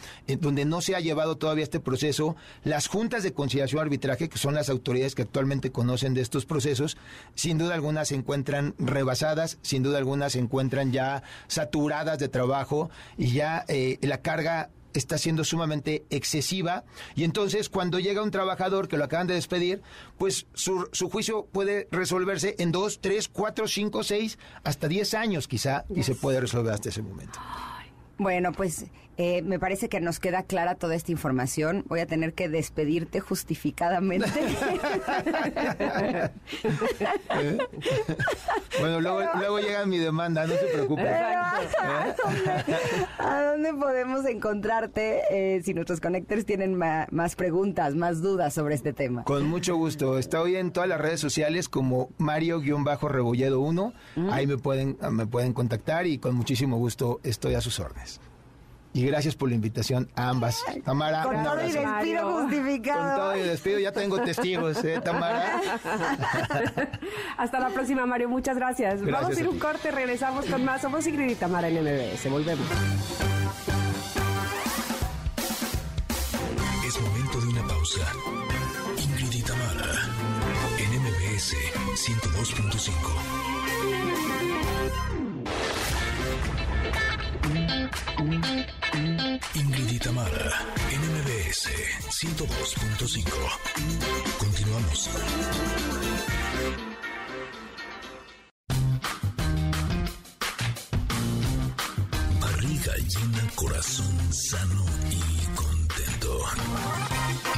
donde no se ha llevado todavía este proceso, las juntas de conciliación y arbitraje, que son las autoridades que actualmente conocen de estos procesos, sin duda alguna se encuentran rebasadas, sin duda alguna se encuentran ya saturadas de trabajo y ya eh, la carga está siendo sumamente excesiva y entonces cuando llega un trabajador que lo acaban de despedir, pues su, su juicio puede resolverse en dos, tres, cuatro, cinco, seis, hasta diez años quizá y se puede resolver hasta ese momento. Bueno, pues eh, me parece que nos queda clara toda esta información. Voy a tener que despedirte justificadamente. Bueno, luego, luego llega mi demanda, no se preocupe. Pero, ¿a, dónde, a dónde podemos encontrarte eh, si nuestros conectores tienen ma- más preguntas, más dudas sobre este tema? Con mucho gusto. Estoy en todas las redes sociales como Mario-Rebolledo 1. Ahí me pueden, me pueden contactar y con muchísimo gusto estoy a sus órdenes y gracias por la invitación a ambas. Tamara. Con todo y despido justificado. Con todo y despido, ya tengo testigos, ¿eh, Tamara? Hasta la próxima, Mario. Muchas gracias. Vamos a ir un corte, regresamos con más. Somos Ingrid y Tamara en MBS. Volvemos. Es momento de una pausa. Ingrid y Tamara en MBS 102.5. Ingrid y NMBS 102.5. Continuamos. Barriga llena, corazón sano y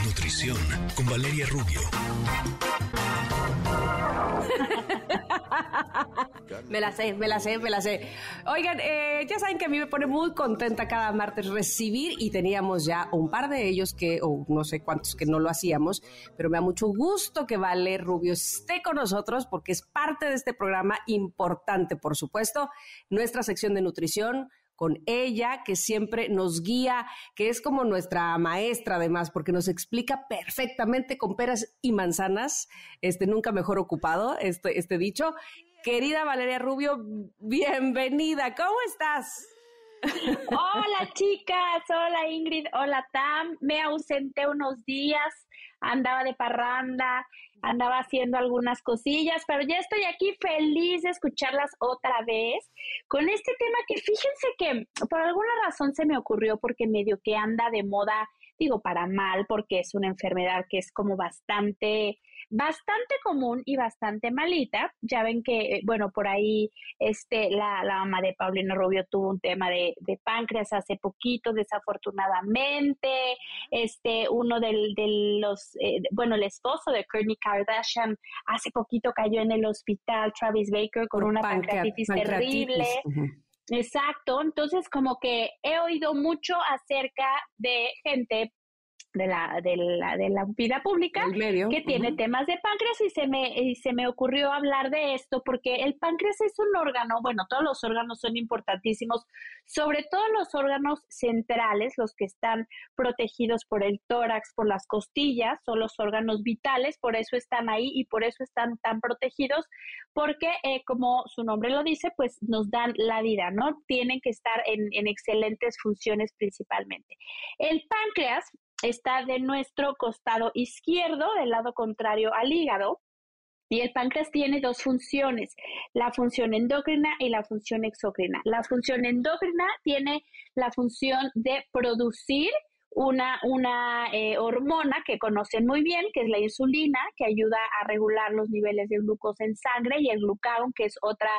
Nutrición con Valeria Rubio. me la sé, me la sé, me la sé. Oigan, eh, ya saben que a mí me pone muy contenta cada martes recibir y teníamos ya un par de ellos que, o no sé cuántos que no lo hacíamos, pero me da mucho gusto que Vale Rubio esté con nosotros porque es parte de este programa importante, por supuesto, nuestra sección de nutrición con ella, que siempre nos guía, que es como nuestra maestra además, porque nos explica perfectamente con peras y manzanas, este nunca mejor ocupado, este, este dicho. Querida Valeria Rubio, bienvenida, ¿cómo estás? Hola chicas, hola Ingrid, hola Tam, me ausenté unos días, andaba de parranda, andaba haciendo algunas cosillas, pero ya estoy aquí feliz de escucharlas otra vez con este tema que fíjense que por alguna razón se me ocurrió porque medio que anda de moda, digo para mal, porque es una enfermedad que es como bastante bastante común y bastante malita. Ya ven que, eh, bueno, por ahí este, la, la mamá de Paulina Rubio tuvo un tema de, de páncreas hace poquito, desafortunadamente. Este, uno del, de los, eh, bueno, el esposo de Kourtney Kardashian hace poquito cayó en el hospital, Travis Baker, con una pancreatitis, terrible. Exacto, entonces como que he oído mucho acerca de gente de la, de la, de la vida pública que tiene temas de páncreas y se, me, y se me ocurrió hablar de esto porque el páncreas es un órgano, bueno, todos los órganos son importantísimos, sobre todo los órganos centrales, los que están protegidos por el tórax, por las costillas, son los órganos vitales, por eso están ahí y por eso están tan protegidos, porque eh, como su nombre lo dice, pues nos dan la vida, ¿no? Tienen que estar en, en excelentes funciones principalmente. El páncreas está de nuestro costado izquierdo, del lado contrario al hígado. Y el páncreas tiene dos funciones, la función endocrina y la función exocrina. La función endocrina tiene la función de producir una, una eh, hormona que conocen muy bien, que es la insulina, que ayuda a regular los niveles de glucosa en sangre, y el glucagón, que es otra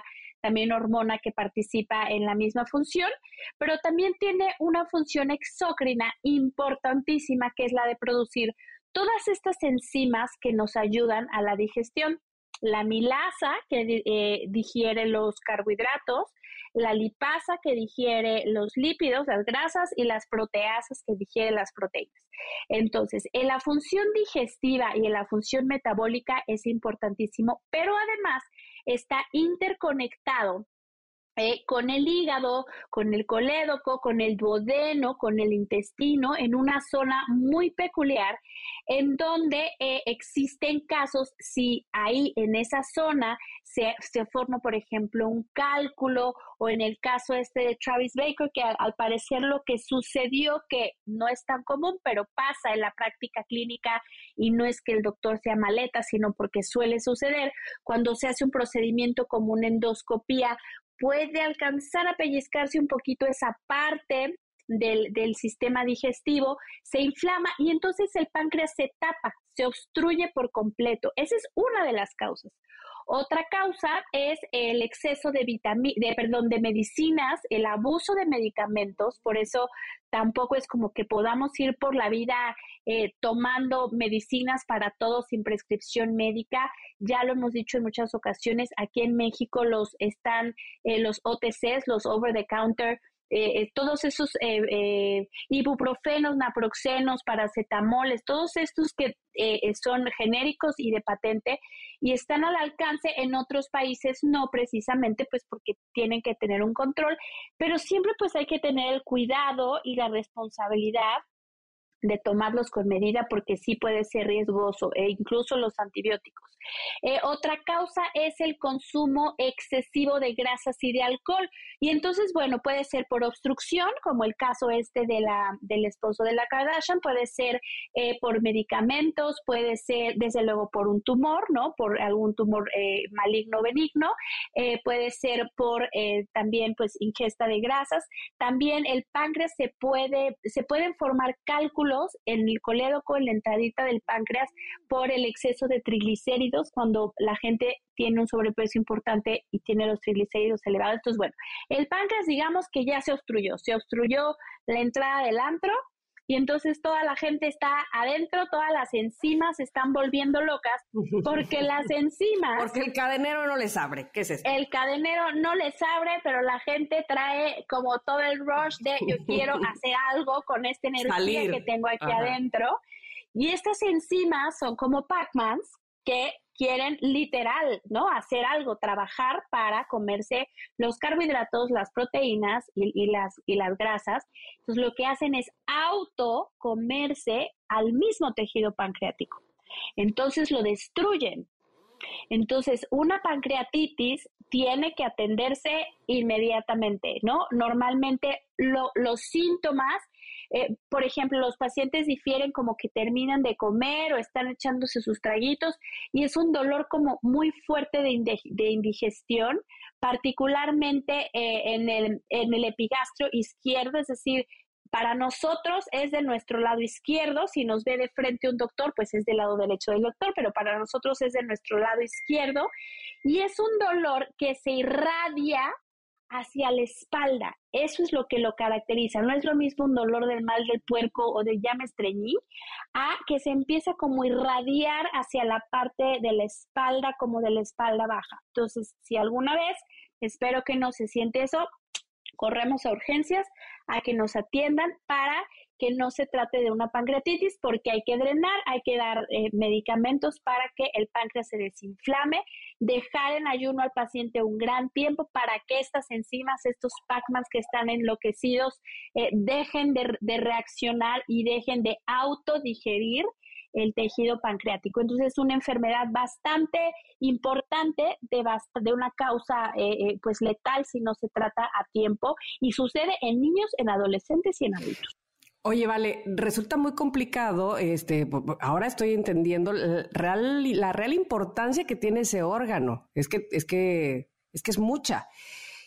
también hormona que participa en la misma función, pero también tiene una función exócrina importantísima que es la de producir todas estas enzimas que nos ayudan a la digestión. La milasa, que eh, digiere los carbohidratos, la lipasa, que digiere los lípidos, las grasas, y las proteasas, que digiere las proteínas. Entonces, en la función digestiva y en la función metabólica es importantísimo, pero además está interconectado eh, con el hígado, con el colédoco, con el duodeno, con el intestino, en una zona muy peculiar, en donde eh, existen casos, si ahí en esa zona se, forma, por ejemplo, un cálculo, o en el caso este de Travis Baker, que al, parecer lo que sucedió, que no es tan común, pero pasa en la práctica clínica, y no es que el doctor sea maleta, sino porque suele suceder, cuando se hace un procedimiento como una endoscopía, puede alcanzar a pellizcarse un poquito esa parte del, del, sistema digestivo, se inflama y entonces el páncreas se tapa, se obstruye por completo. Esa es una de las causas. Otra causa es el exceso de, perdón, de medicinas, el abuso de medicamentos, por eso tampoco es como que podamos ir por la vida eh, tomando medicinas para todo sin prescripción médica. Ya lo hemos dicho en muchas ocasiones, aquí en México los están eh, los OTCs, los over the counter eh, eh, todos esos eh, ibuprofenos, naproxenos, paracetamoles, todos estos que son genéricos y de patente y están al alcance en otros países, no precisamente pues porque tienen que tener un control, pero siempre pues hay que tener el cuidado y la responsabilidad de tomarlos con medida porque sí puede ser riesgoso e incluso los antibióticos. Eh, otra causa es el consumo excesivo de grasas y de alcohol. Y entonces, bueno, puede ser por obstrucción, como el caso este de la, del esposo de la Kardashian, puede ser eh, por medicamentos, puede ser desde luego por un tumor, ¿no? Por algún tumor eh, maligno benigno, puede ser por también pues ingesta de grasas. También el páncreas se puede, se pueden formar cálculos en el colédoco, en la entradita del páncreas, por el exceso de triglicéridos cuando la gente tiene un sobrepeso importante y tiene los triglicéridos elevados. Entonces, bueno, el páncreas digamos que ya se obstruyó, se obstruyó la entrada del antro y entonces toda la gente está adentro, todas las enzimas se están volviendo locas porque las enzimas... Porque el cadenero no les abre, ¿qué es eso? El cadenero no les abre, pero la gente trae como todo el rush de yo quiero hacer algo con esta energía que tengo aquí adentro. Y estas enzimas son como Pac-Mans que quieren literal, ¿no? Hacer algo, trabajar para comerse los carbohidratos, las proteínas y, las, y las grasas. Entonces lo que hacen es auto comerse al mismo tejido pancreático. Entonces lo destruyen. Entonces, una pancreatitis tiene que atenderse inmediatamente, ¿no? Normalmente los síntomas eh, por ejemplo, los pacientes difieren como que terminan de comer o están echándose sus traguitos y es un dolor como muy fuerte de, indigestión, particularmente eh, en, el, en el epigastrio izquierdo, es decir, para nosotros es de nuestro lado izquierdo, si nos ve de frente un doctor, pues es del lado derecho del doctor, pero para nosotros es de nuestro lado izquierdo y es un dolor que se irradia hacia la espalda. Eso es lo que lo caracteriza. No es lo mismo un dolor del mal del puerco o de ya me estreñí, a que se empieza como irradiar hacia la parte de la espalda como de la espalda baja. Entonces, si alguna vez, espero que no se siente eso, corremos a urgencias a que nos atiendan para que no se trate de una pancreatitis porque hay que drenar, hay que dar eh, medicamentos para que el páncreas se desinflame, dejar en ayuno al paciente un gran tiempo para que estas enzimas, estos Pacmans que están enloquecidos, eh, dejen de, reaccionar y dejen de autodigerir el tejido pancreático. Entonces es una enfermedad bastante importante de, una causa eh, pues letal si no se trata a tiempo y sucede en niños, en adolescentes y en adultos. Oye, vale, resulta muy complicado, este, ahora estoy entendiendo la real, la real importancia que tiene ese órgano. Es que, es que, es que es mucha.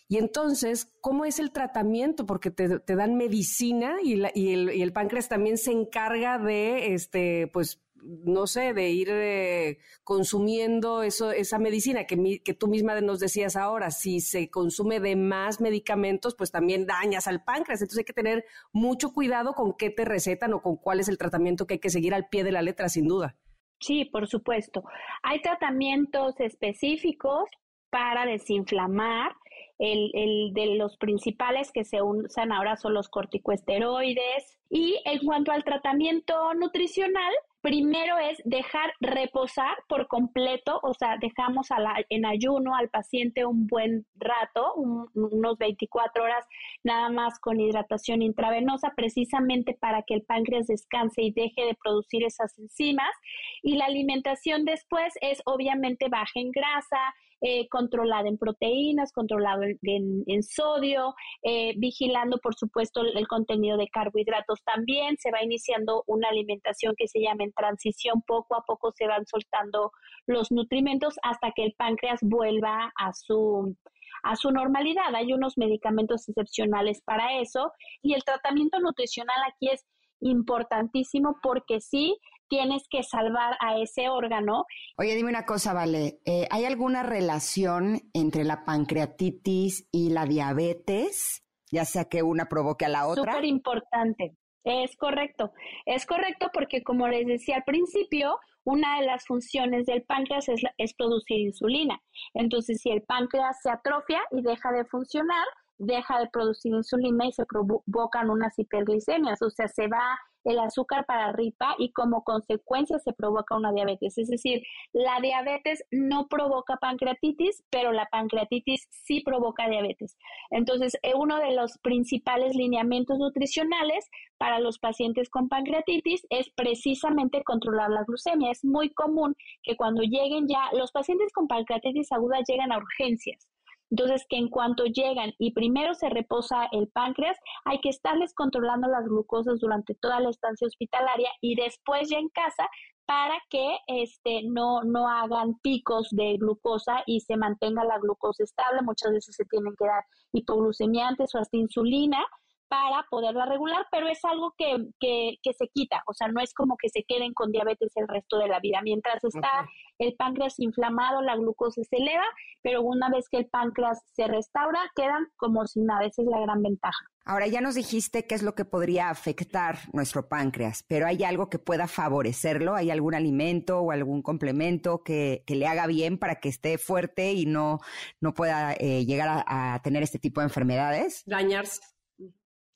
Y entonces, ¿cómo es el tratamiento? Porque te, dan medicina y, el, páncreas también se encarga de, este, pues, no sé, de ir eh, consumiendo eso, esa medicina que, que tú misma nos decías ahora. Si se consume de más medicamentos, pues también dañas al páncreas. Entonces hay que tener mucho cuidado con qué te recetan o con cuál es el tratamiento que hay que seguir al pie de la letra, sin duda. Sí, por supuesto. Hay tratamientos específicos para desinflamar el, el, de los principales que se usan ahora son los corticoesteroides. Y en cuanto al tratamiento nutricional, primero es dejar reposar por completo, o sea, dejamos en ayuno al paciente un buen rato, unos 24 horas nada más con hidratación intravenosa, precisamente para que el páncreas descanse y deje de producir esas enzimas. Y la alimentación después es obviamente baja en grasa, eh, controlada en proteínas, controlado en, sodio, eh, vigilando, por supuesto, el, contenido de carbohidratos también. Se va iniciando una alimentación que se llama en transición. Poco a poco se van soltando los nutrimentos hasta que el páncreas vuelva a su a su normalidad. Hay unos medicamentos excepcionales para eso y el tratamiento nutricional aquí es importantísimo porque sí tienes que salvar a ese órgano. Oye, dime una cosa, Vale, eh, ¿hay alguna relación entre la pancreatitis y la diabetes? Ya sea que una provoque a la otra. Súper importante. Es correcto, es correcto porque como les decía al principio, una de las funciones del páncreas es, es, producir insulina. Entonces, si el páncreas se atrofia y deja de funcionar, deja de producir insulina y se provocan unas hiperglicemias, o sea, se va el azúcar para arriba y como consecuencia se provoca una diabetes. Es decir, la diabetes no provoca pancreatitis, pero la pancreatitis sí provoca diabetes. Entonces, eh, uno de los principales lineamientos nutricionales para los pacientes con pancreatitis es precisamente controlar la glucemia. Es muy común que cuando lleguen ya, los pacientes con pancreatitis aguda llegan a urgencias entonces, que en cuanto llegan y primero se reposa el páncreas, hay que estarles controlando las glucosas durante toda la estancia hospitalaria y después ya en casa para que este no no hagan picos de glucosa y se mantenga la glucosa estable. Muchas veces se tienen que dar hipoglucemiantes o hasta insulina para poderla regular, pero es algo que, que, que, se quita, o sea, no es como que se queden con diabetes el resto de la vida. Mientras está el páncreas inflamado, la glucosa se eleva, pero una vez que el páncreas se restaura, quedan como si nada, esa es la gran ventaja. Ahora ya nos dijiste qué es lo que podría afectar nuestro páncreas, pero ¿hay algo que pueda favorecerlo? ¿Hay algún alimento o algún complemento que, que le haga bien para que esté fuerte y no, no pueda eh, llegar a, a tener este tipo de enfermedades? Dañarse.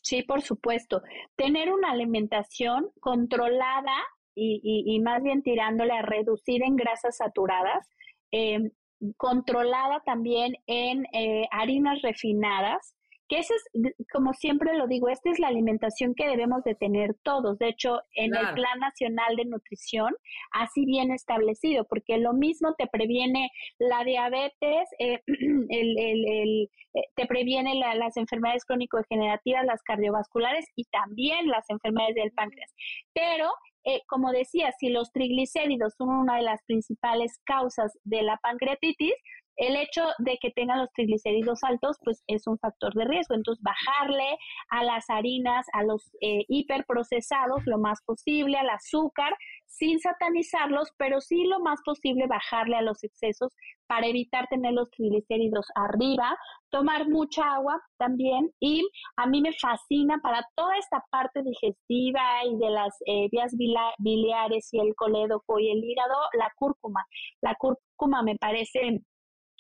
Sí, por supuesto. Tener una alimentación controlada y, más bien tirándole a reducir en grasas saturadas, em, controlada también en eh, harinas refinadas, que eso es, como siempre lo digo, esta es la alimentación que debemos de tener todos. De hecho, en el Plan Nacional de Nutrición, así bien establecido, porque lo mismo te previene la diabetes, eh, el, el, eh, te previene las enfermedades crónico-degenerativas, las cardiovasculares y también las enfermedades del páncreas. Pero eh, como decía, si los triglicéridos son una de las principales causas de la pancreatitis, el hecho de que tengan los triglicéridos altos, pues es un factor de riesgo. Entonces, bajarle a las harinas, a los eh, hiperprocesados lo más posible, al azúcar, sin satanizarlos, pero sí lo más posible bajarle a los excesos para evitar tener los triglicéridos arriba, tomar mucha agua también y a mí me fascina para toda esta parte digestiva y de las eh, vías biliares y el colédoco y el hígado, la cúrcuma. La cúrcuma me parece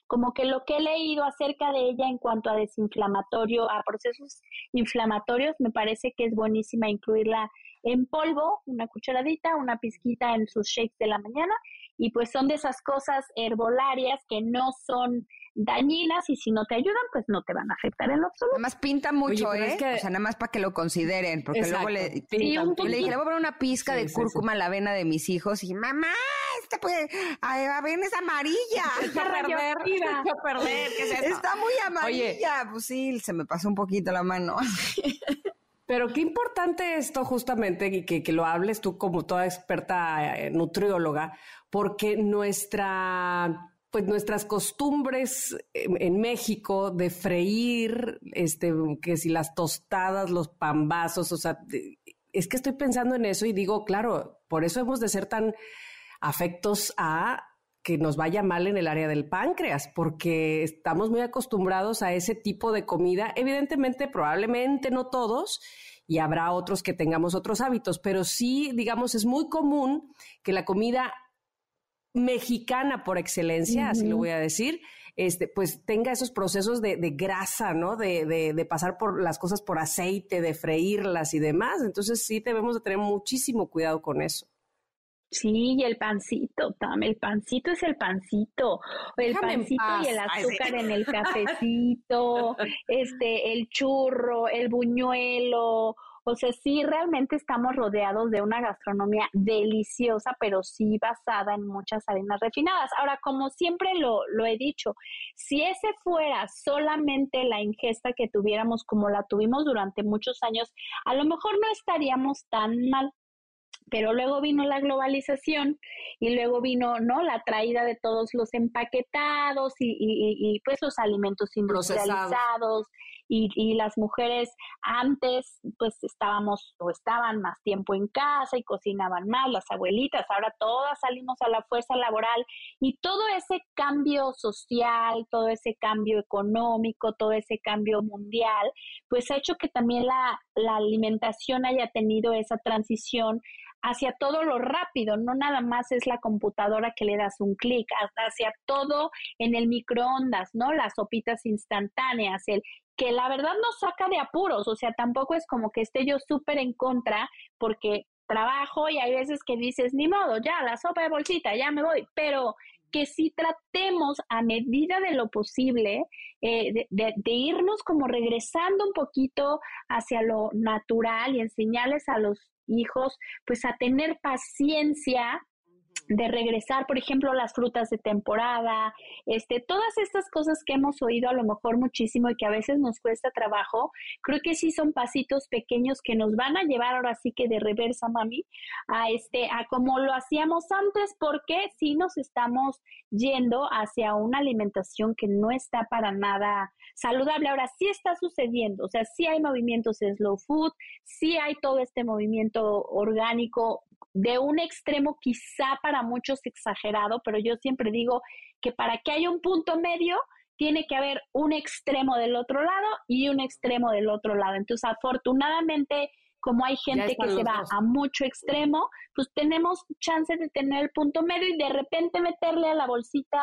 como que lo que he leído acerca de ella en cuanto a desinflamatorio, a procesos inflamatorios, me parece que es buenísima incluirla en polvo, una cucharadita, una pizquita en sus shakes de la mañana, y pues son de esas cosas herbolarias que no son dañinas y si no te ayudan, pues no te van a afectar en lo absoluto. Nada más pinta mucho, ¿eh? O sea, nada más para que lo consideren, porque luego le, le dije, le voy a poner una pizca de cúrcuma en la vena de mis hijos y mamá, esta pues, avena es amarilla. Está perder, perder, ¿qué es eso? Está muy amarilla. Pues sí, se me pasó un poquito la mano. Pero qué importante esto justamente y que, lo hables tú como toda experta eh, nutrióloga, porque nuestra pues nuestras costumbres en, México de freír, este, que si las tostadas, los pambazos, o sea, es que estoy pensando en eso y digo, claro, por eso hemos de ser tan afectos a que nos vaya mal en el área del páncreas, porque estamos muy acostumbrados a ese tipo de comida. Evidentemente, probablemente no todos, y habrá otros que tengamos otros hábitos, pero sí, digamos, es muy común que la comida mexicana por excelencia, así lo voy a decir, este, pues tenga esos procesos de, grasa, ¿no? De, de, pasar por las cosas por aceite, de freírlas y demás. Entonces sí debemos de tener muchísimo cuidado con eso. Sí, y el pancito, Tam, el pancito es el pancito, el pancito y el azúcar en el cafecito, este, el churro, el buñuelo, o sea, sí realmente estamos rodeados de una gastronomía deliciosa, pero sí basada en muchas harinas refinadas. Ahora, como siempre lo, lo he dicho, si ese fuera solamente la ingesta que tuviéramos como la tuvimos durante muchos años, a lo mejor no estaríamos tan mal pero luego vino la globalización y luego vino no la traída de todos los empaquetados y, y, y pues los alimentos industrializados y, y, las mujeres antes pues estábamos o estaban más tiempo en casa y cocinaban más, las abuelitas, ahora todas salimos a la fuerza laboral y todo ese cambio social, todo ese cambio económico, todo ese cambio mundial, pues ha hecho que también la, la alimentación haya tenido esa transición hacia todo lo rápido, no nada más es la computadora que le das un clic, hacia todo en el microondas, ¿no? Las sopitas instantáneas, el que la verdad nos saca de apuros, o sea, tampoco es como que esté yo súper en contra porque trabajo y hay veces que dices, ni modo, ya, la sopa de bolsita, ya me voy, pero que si tratemos a medida de lo posible eh, de, de, irnos como regresando un poquito hacia lo natural y enseñarles a los hijos pues a tener paciencia de regresar, por ejemplo, las frutas de temporada, este, todas estas cosas que hemos oído a lo mejor muchísimo y que a veces nos cuesta trabajo, creo que sí son pasitos pequeños que nos van a llevar ahora sí que de reversa, mami, a este, a como lo hacíamos antes, porque sí nos estamos yendo hacia una alimentación que no está para nada saludable. Ahora sí está sucediendo, o sea, sí hay movimientos slow food, sí hay todo este movimiento orgánico de un extremo quizá para muchos exagerado, pero yo siempre digo que para que haya un punto medio, tiene que haber un extremo del otro lado y un extremo del otro lado. Entonces, afortunadamente, como hay gente que se va a mucho extremo, pues tenemos chance de tener el punto medio y de repente meterle a la bolsita,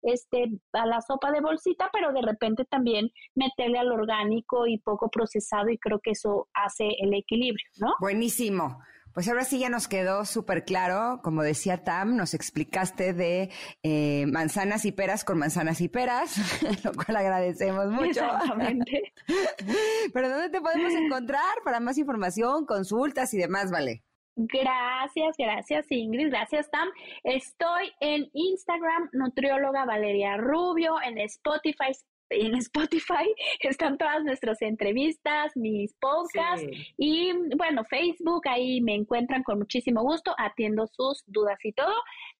este, a la sopa de bolsita, pero de repente también meterle al orgánico y poco procesado y creo que eso hace el equilibrio, ¿no? Buenísimo. Pues ahora sí ya nos quedó súper claro, como decía Tam, nos explicaste de eh, manzanas y peras con manzanas y peras, lo cual agradecemos mucho. Exactamente. Pero ¿dónde te podemos encontrar para más información, consultas y demás, Vale? Gracias, gracias Ingrid, gracias Tam. Estoy en Instagram, nutrióloga Valeria Rubio, en Spotify, en Spotify están todas nuestras entrevistas, mis podcasts y bueno, Facebook, ahí me encuentran con muchísimo gusto, atiendo sus dudas y todo.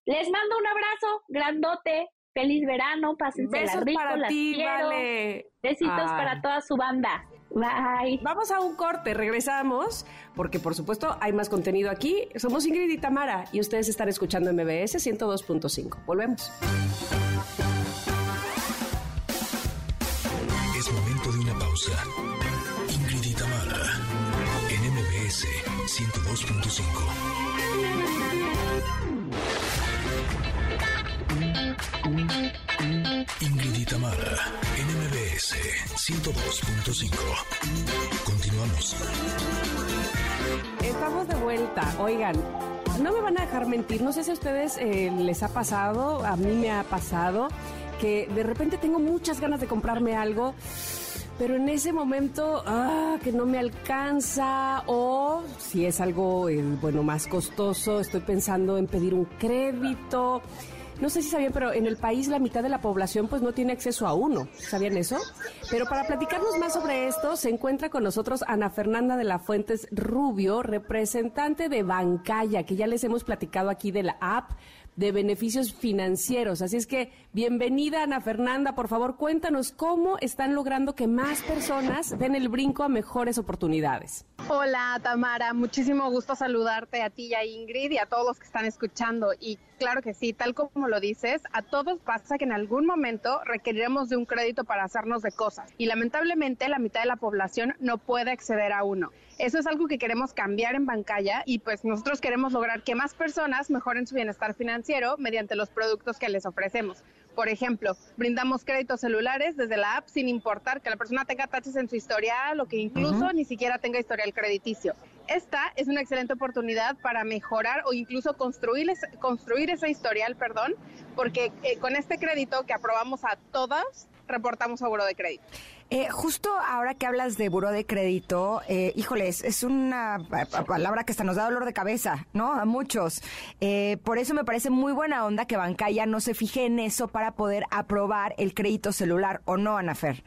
Les mando un abrazo grandote, feliz verano, pásense Besos rico, para las ti, quiero. vale. Besitos Ay. para toda su banda. Bye. Vamos a un corte, regresamos, porque por supuesto hay más contenido aquí. Somos Ingrid y Tamara y ustedes están escuchando MBS 102.5. Volvemos. Pausa. Ingrid en MBS 102.5. Ingrid y Tamara, en MBS 102.5. Continuamos. Estamos de vuelta. Oigan, no me van a dejar mentir. No sé si a ustedes eh, les ha pasado, a mí me ha pasado, que de repente tengo muchas ganas de comprarme algo, pero en ese momento, ah, que no me alcanza, o si es algo, eh, bueno, más costoso, estoy pensando en pedir un crédito. No sé si sabían, pero en el país la mitad de la población pues no tiene acceso a uno. ¿Sabían eso? Pero para platicarnos más sobre esto, se encuentra con nosotros Ana Fernanda de la Fuentes Rubio, representante de Bancaya, que ya les hemos platicado aquí de la app de beneficios financieros. Así es que, bienvenida Ana Fernanda, por favor cuéntanos cómo están logrando que más personas den el brinco a mejores oportunidades. Hola Tamara, muchísimo gusto saludarte a ti y a Ingrid y a todos los que están escuchando. Y claro que sí, tal como lo dices, a todos pasa que en algún momento requeriremos de un crédito para hacernos de cosas. Y lamentablemente la mitad de la población no puede acceder a uno. Eso es algo que queremos cambiar en Bancaya y pues nosotros queremos lograr que más personas mejoren su bienestar financiero mediante los productos que les ofrecemos. Por ejemplo, brindamos créditos celulares desde la app sin importar que la persona tenga taches en su historial o que incluso ni siquiera tenga historial crediticio. Esta es una excelente oportunidad para mejorar o incluso construir, ese- construir ese historial, perdón, porque eh, con este crédito que aprobamos a todas, reportamos a Buro de Crédito. Eh, justo ahora que hablas de buro de crédito, eh, híjoles, es una pa- palabra que hasta nos da dolor de cabeza, ¿no? A muchos. Eh, por eso me parece muy buena onda que Bancaya no se fije en eso para poder aprobar el crédito celular, ¿o no, Anafer?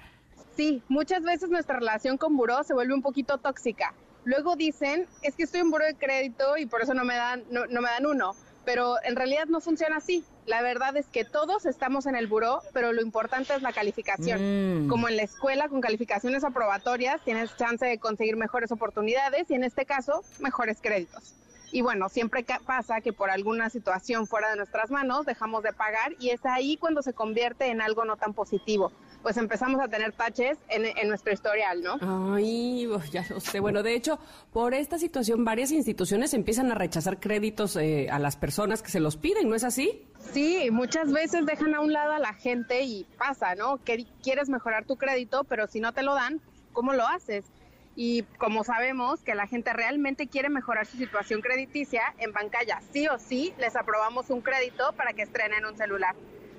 Sí, muchas veces nuestra relación con buró se vuelve un poquito tóxica. Luego dicen, es que estoy en buró de crédito y por eso no me dan, no, no me dan uno. Pero en realidad no funciona así. La verdad es que todos estamos en el buró, pero lo importante es la calificación. Mm. Como en la escuela, con calificaciones aprobatorias, tienes chance de conseguir mejores oportunidades y en este caso, mejores créditos. Y bueno, siempre ca- pasa que por alguna situación fuera de nuestras manos dejamos de pagar y es ahí cuando se convierte en algo no tan positivo. Pues empezamos a tener taches en, en nuestro historial, ¿no? Ay, ya lo sé. Bueno, de hecho, por esta situación varias instituciones empiezan a rechazar créditos eh, a las personas que se los piden, ¿no es así? Sí, muchas veces dejan a un lado a la gente y pasa, ¿no? Que quieres mejorar tu crédito, pero si no te lo dan, ¿cómo lo haces? Y como sabemos que la gente realmente quiere mejorar su situación crediticia, en Bancaya sí o sí les aprobamos un crédito para que estrenen un celular.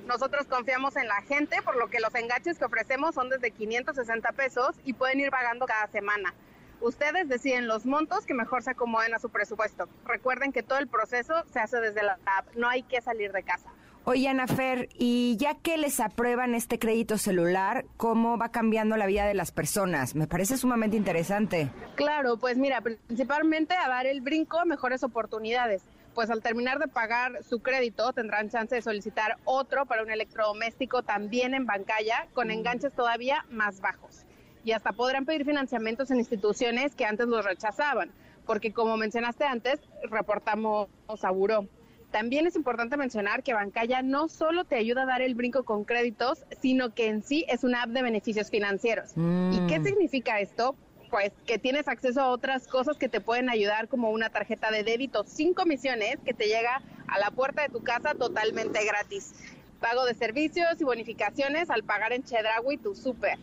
Nosotros confiamos en la gente, por lo que los enganches que ofrecemos son desde 560 pesos y pueden ir pagando cada semana. Ustedes deciden los montos que mejor se acomoden a su presupuesto. Recuerden que todo el proceso se hace desde la app, no hay que salir de casa. Oye, Ana Fer, y ya que les aprueban este crédito celular, ¿cómo va cambiando la vida de las personas? Me parece sumamente interesante. Claro, pues mira, principalmente a dar el brinco a mejores oportunidades. Pues al terminar de pagar su crédito tendrán chance de solicitar otro para un electrodoméstico también en Bancaya con mm. enganches todavía más bajos. Y hasta podrán pedir financiamientos en instituciones que antes los rechazaban, porque como mencionaste antes, reportamos a Buró. También es importante mencionar que Bancaya no solo te ayuda a dar el brinco con créditos, sino que en sí es una app de beneficios financieros. ¿Y qué mm. significa esto? Pues que tienes acceso a otras cosas que te pueden ayudar, como una tarjeta de débito sin comisiones que te llega a la puerta de tu casa totalmente gratis. Pago de servicios y bonificaciones al pagar en Chedraui tu súper.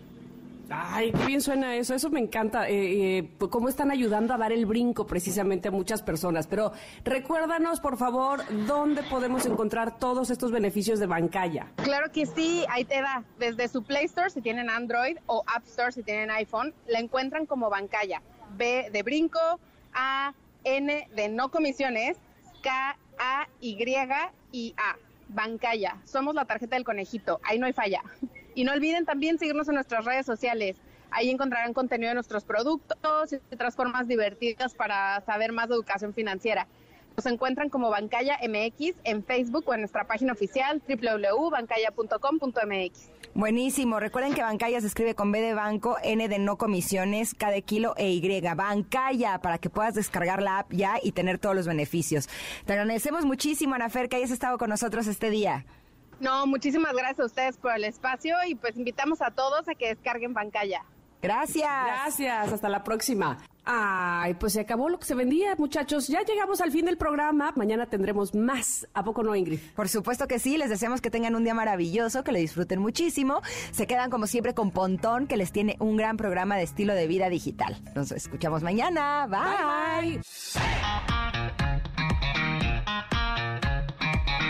Ay, qué bien suena eso, eso me encanta, eh, eh, cómo están ayudando a dar el brinco precisamente a muchas personas. Pero recuérdanos, por favor, dónde podemos encontrar todos estos beneficios de Bancaya. Claro que sí, ahí te da, desde su Play Store si tienen Android o App Store si tienen iPhone, la encuentran como Bancaya. B de brinco, A, N de no comisiones, K, A, Y y A. Bancaya. Somos la tarjeta del conejito, ahí no hay falla. Y no olviden también seguirnos en nuestras redes sociales. Ahí encontrarán contenido de nuestros productos y otras formas divertidas para saber más de educación financiera. Nos encuentran como Bancaya MX en Facebook o en nuestra página oficial www.bancaya.com.mx. Buenísimo. Recuerden que Bancaya se escribe con B de banco, N de no comisiones, K de kilo e Y. Bancaya, para que puedas descargar la app ya y tener todos los beneficios. Te agradecemos muchísimo, Anafer, que hayas estado con nosotros este día. No, muchísimas gracias a ustedes por el espacio y pues invitamos a todos a que descarguen Bancaya. Gracias. Gracias, hasta la próxima. Ay, pues se acabó lo que se vendía, muchachos. Ya llegamos al fin del programa. Mañana tendremos más. ¿A poco no, Ingrid? Por supuesto que sí. Les deseamos que tengan un día maravilloso, que lo disfruten muchísimo. Se quedan como siempre con Pontón, que les tiene un gran programa de estilo de vida digital. Nos escuchamos mañana. Bye. bye.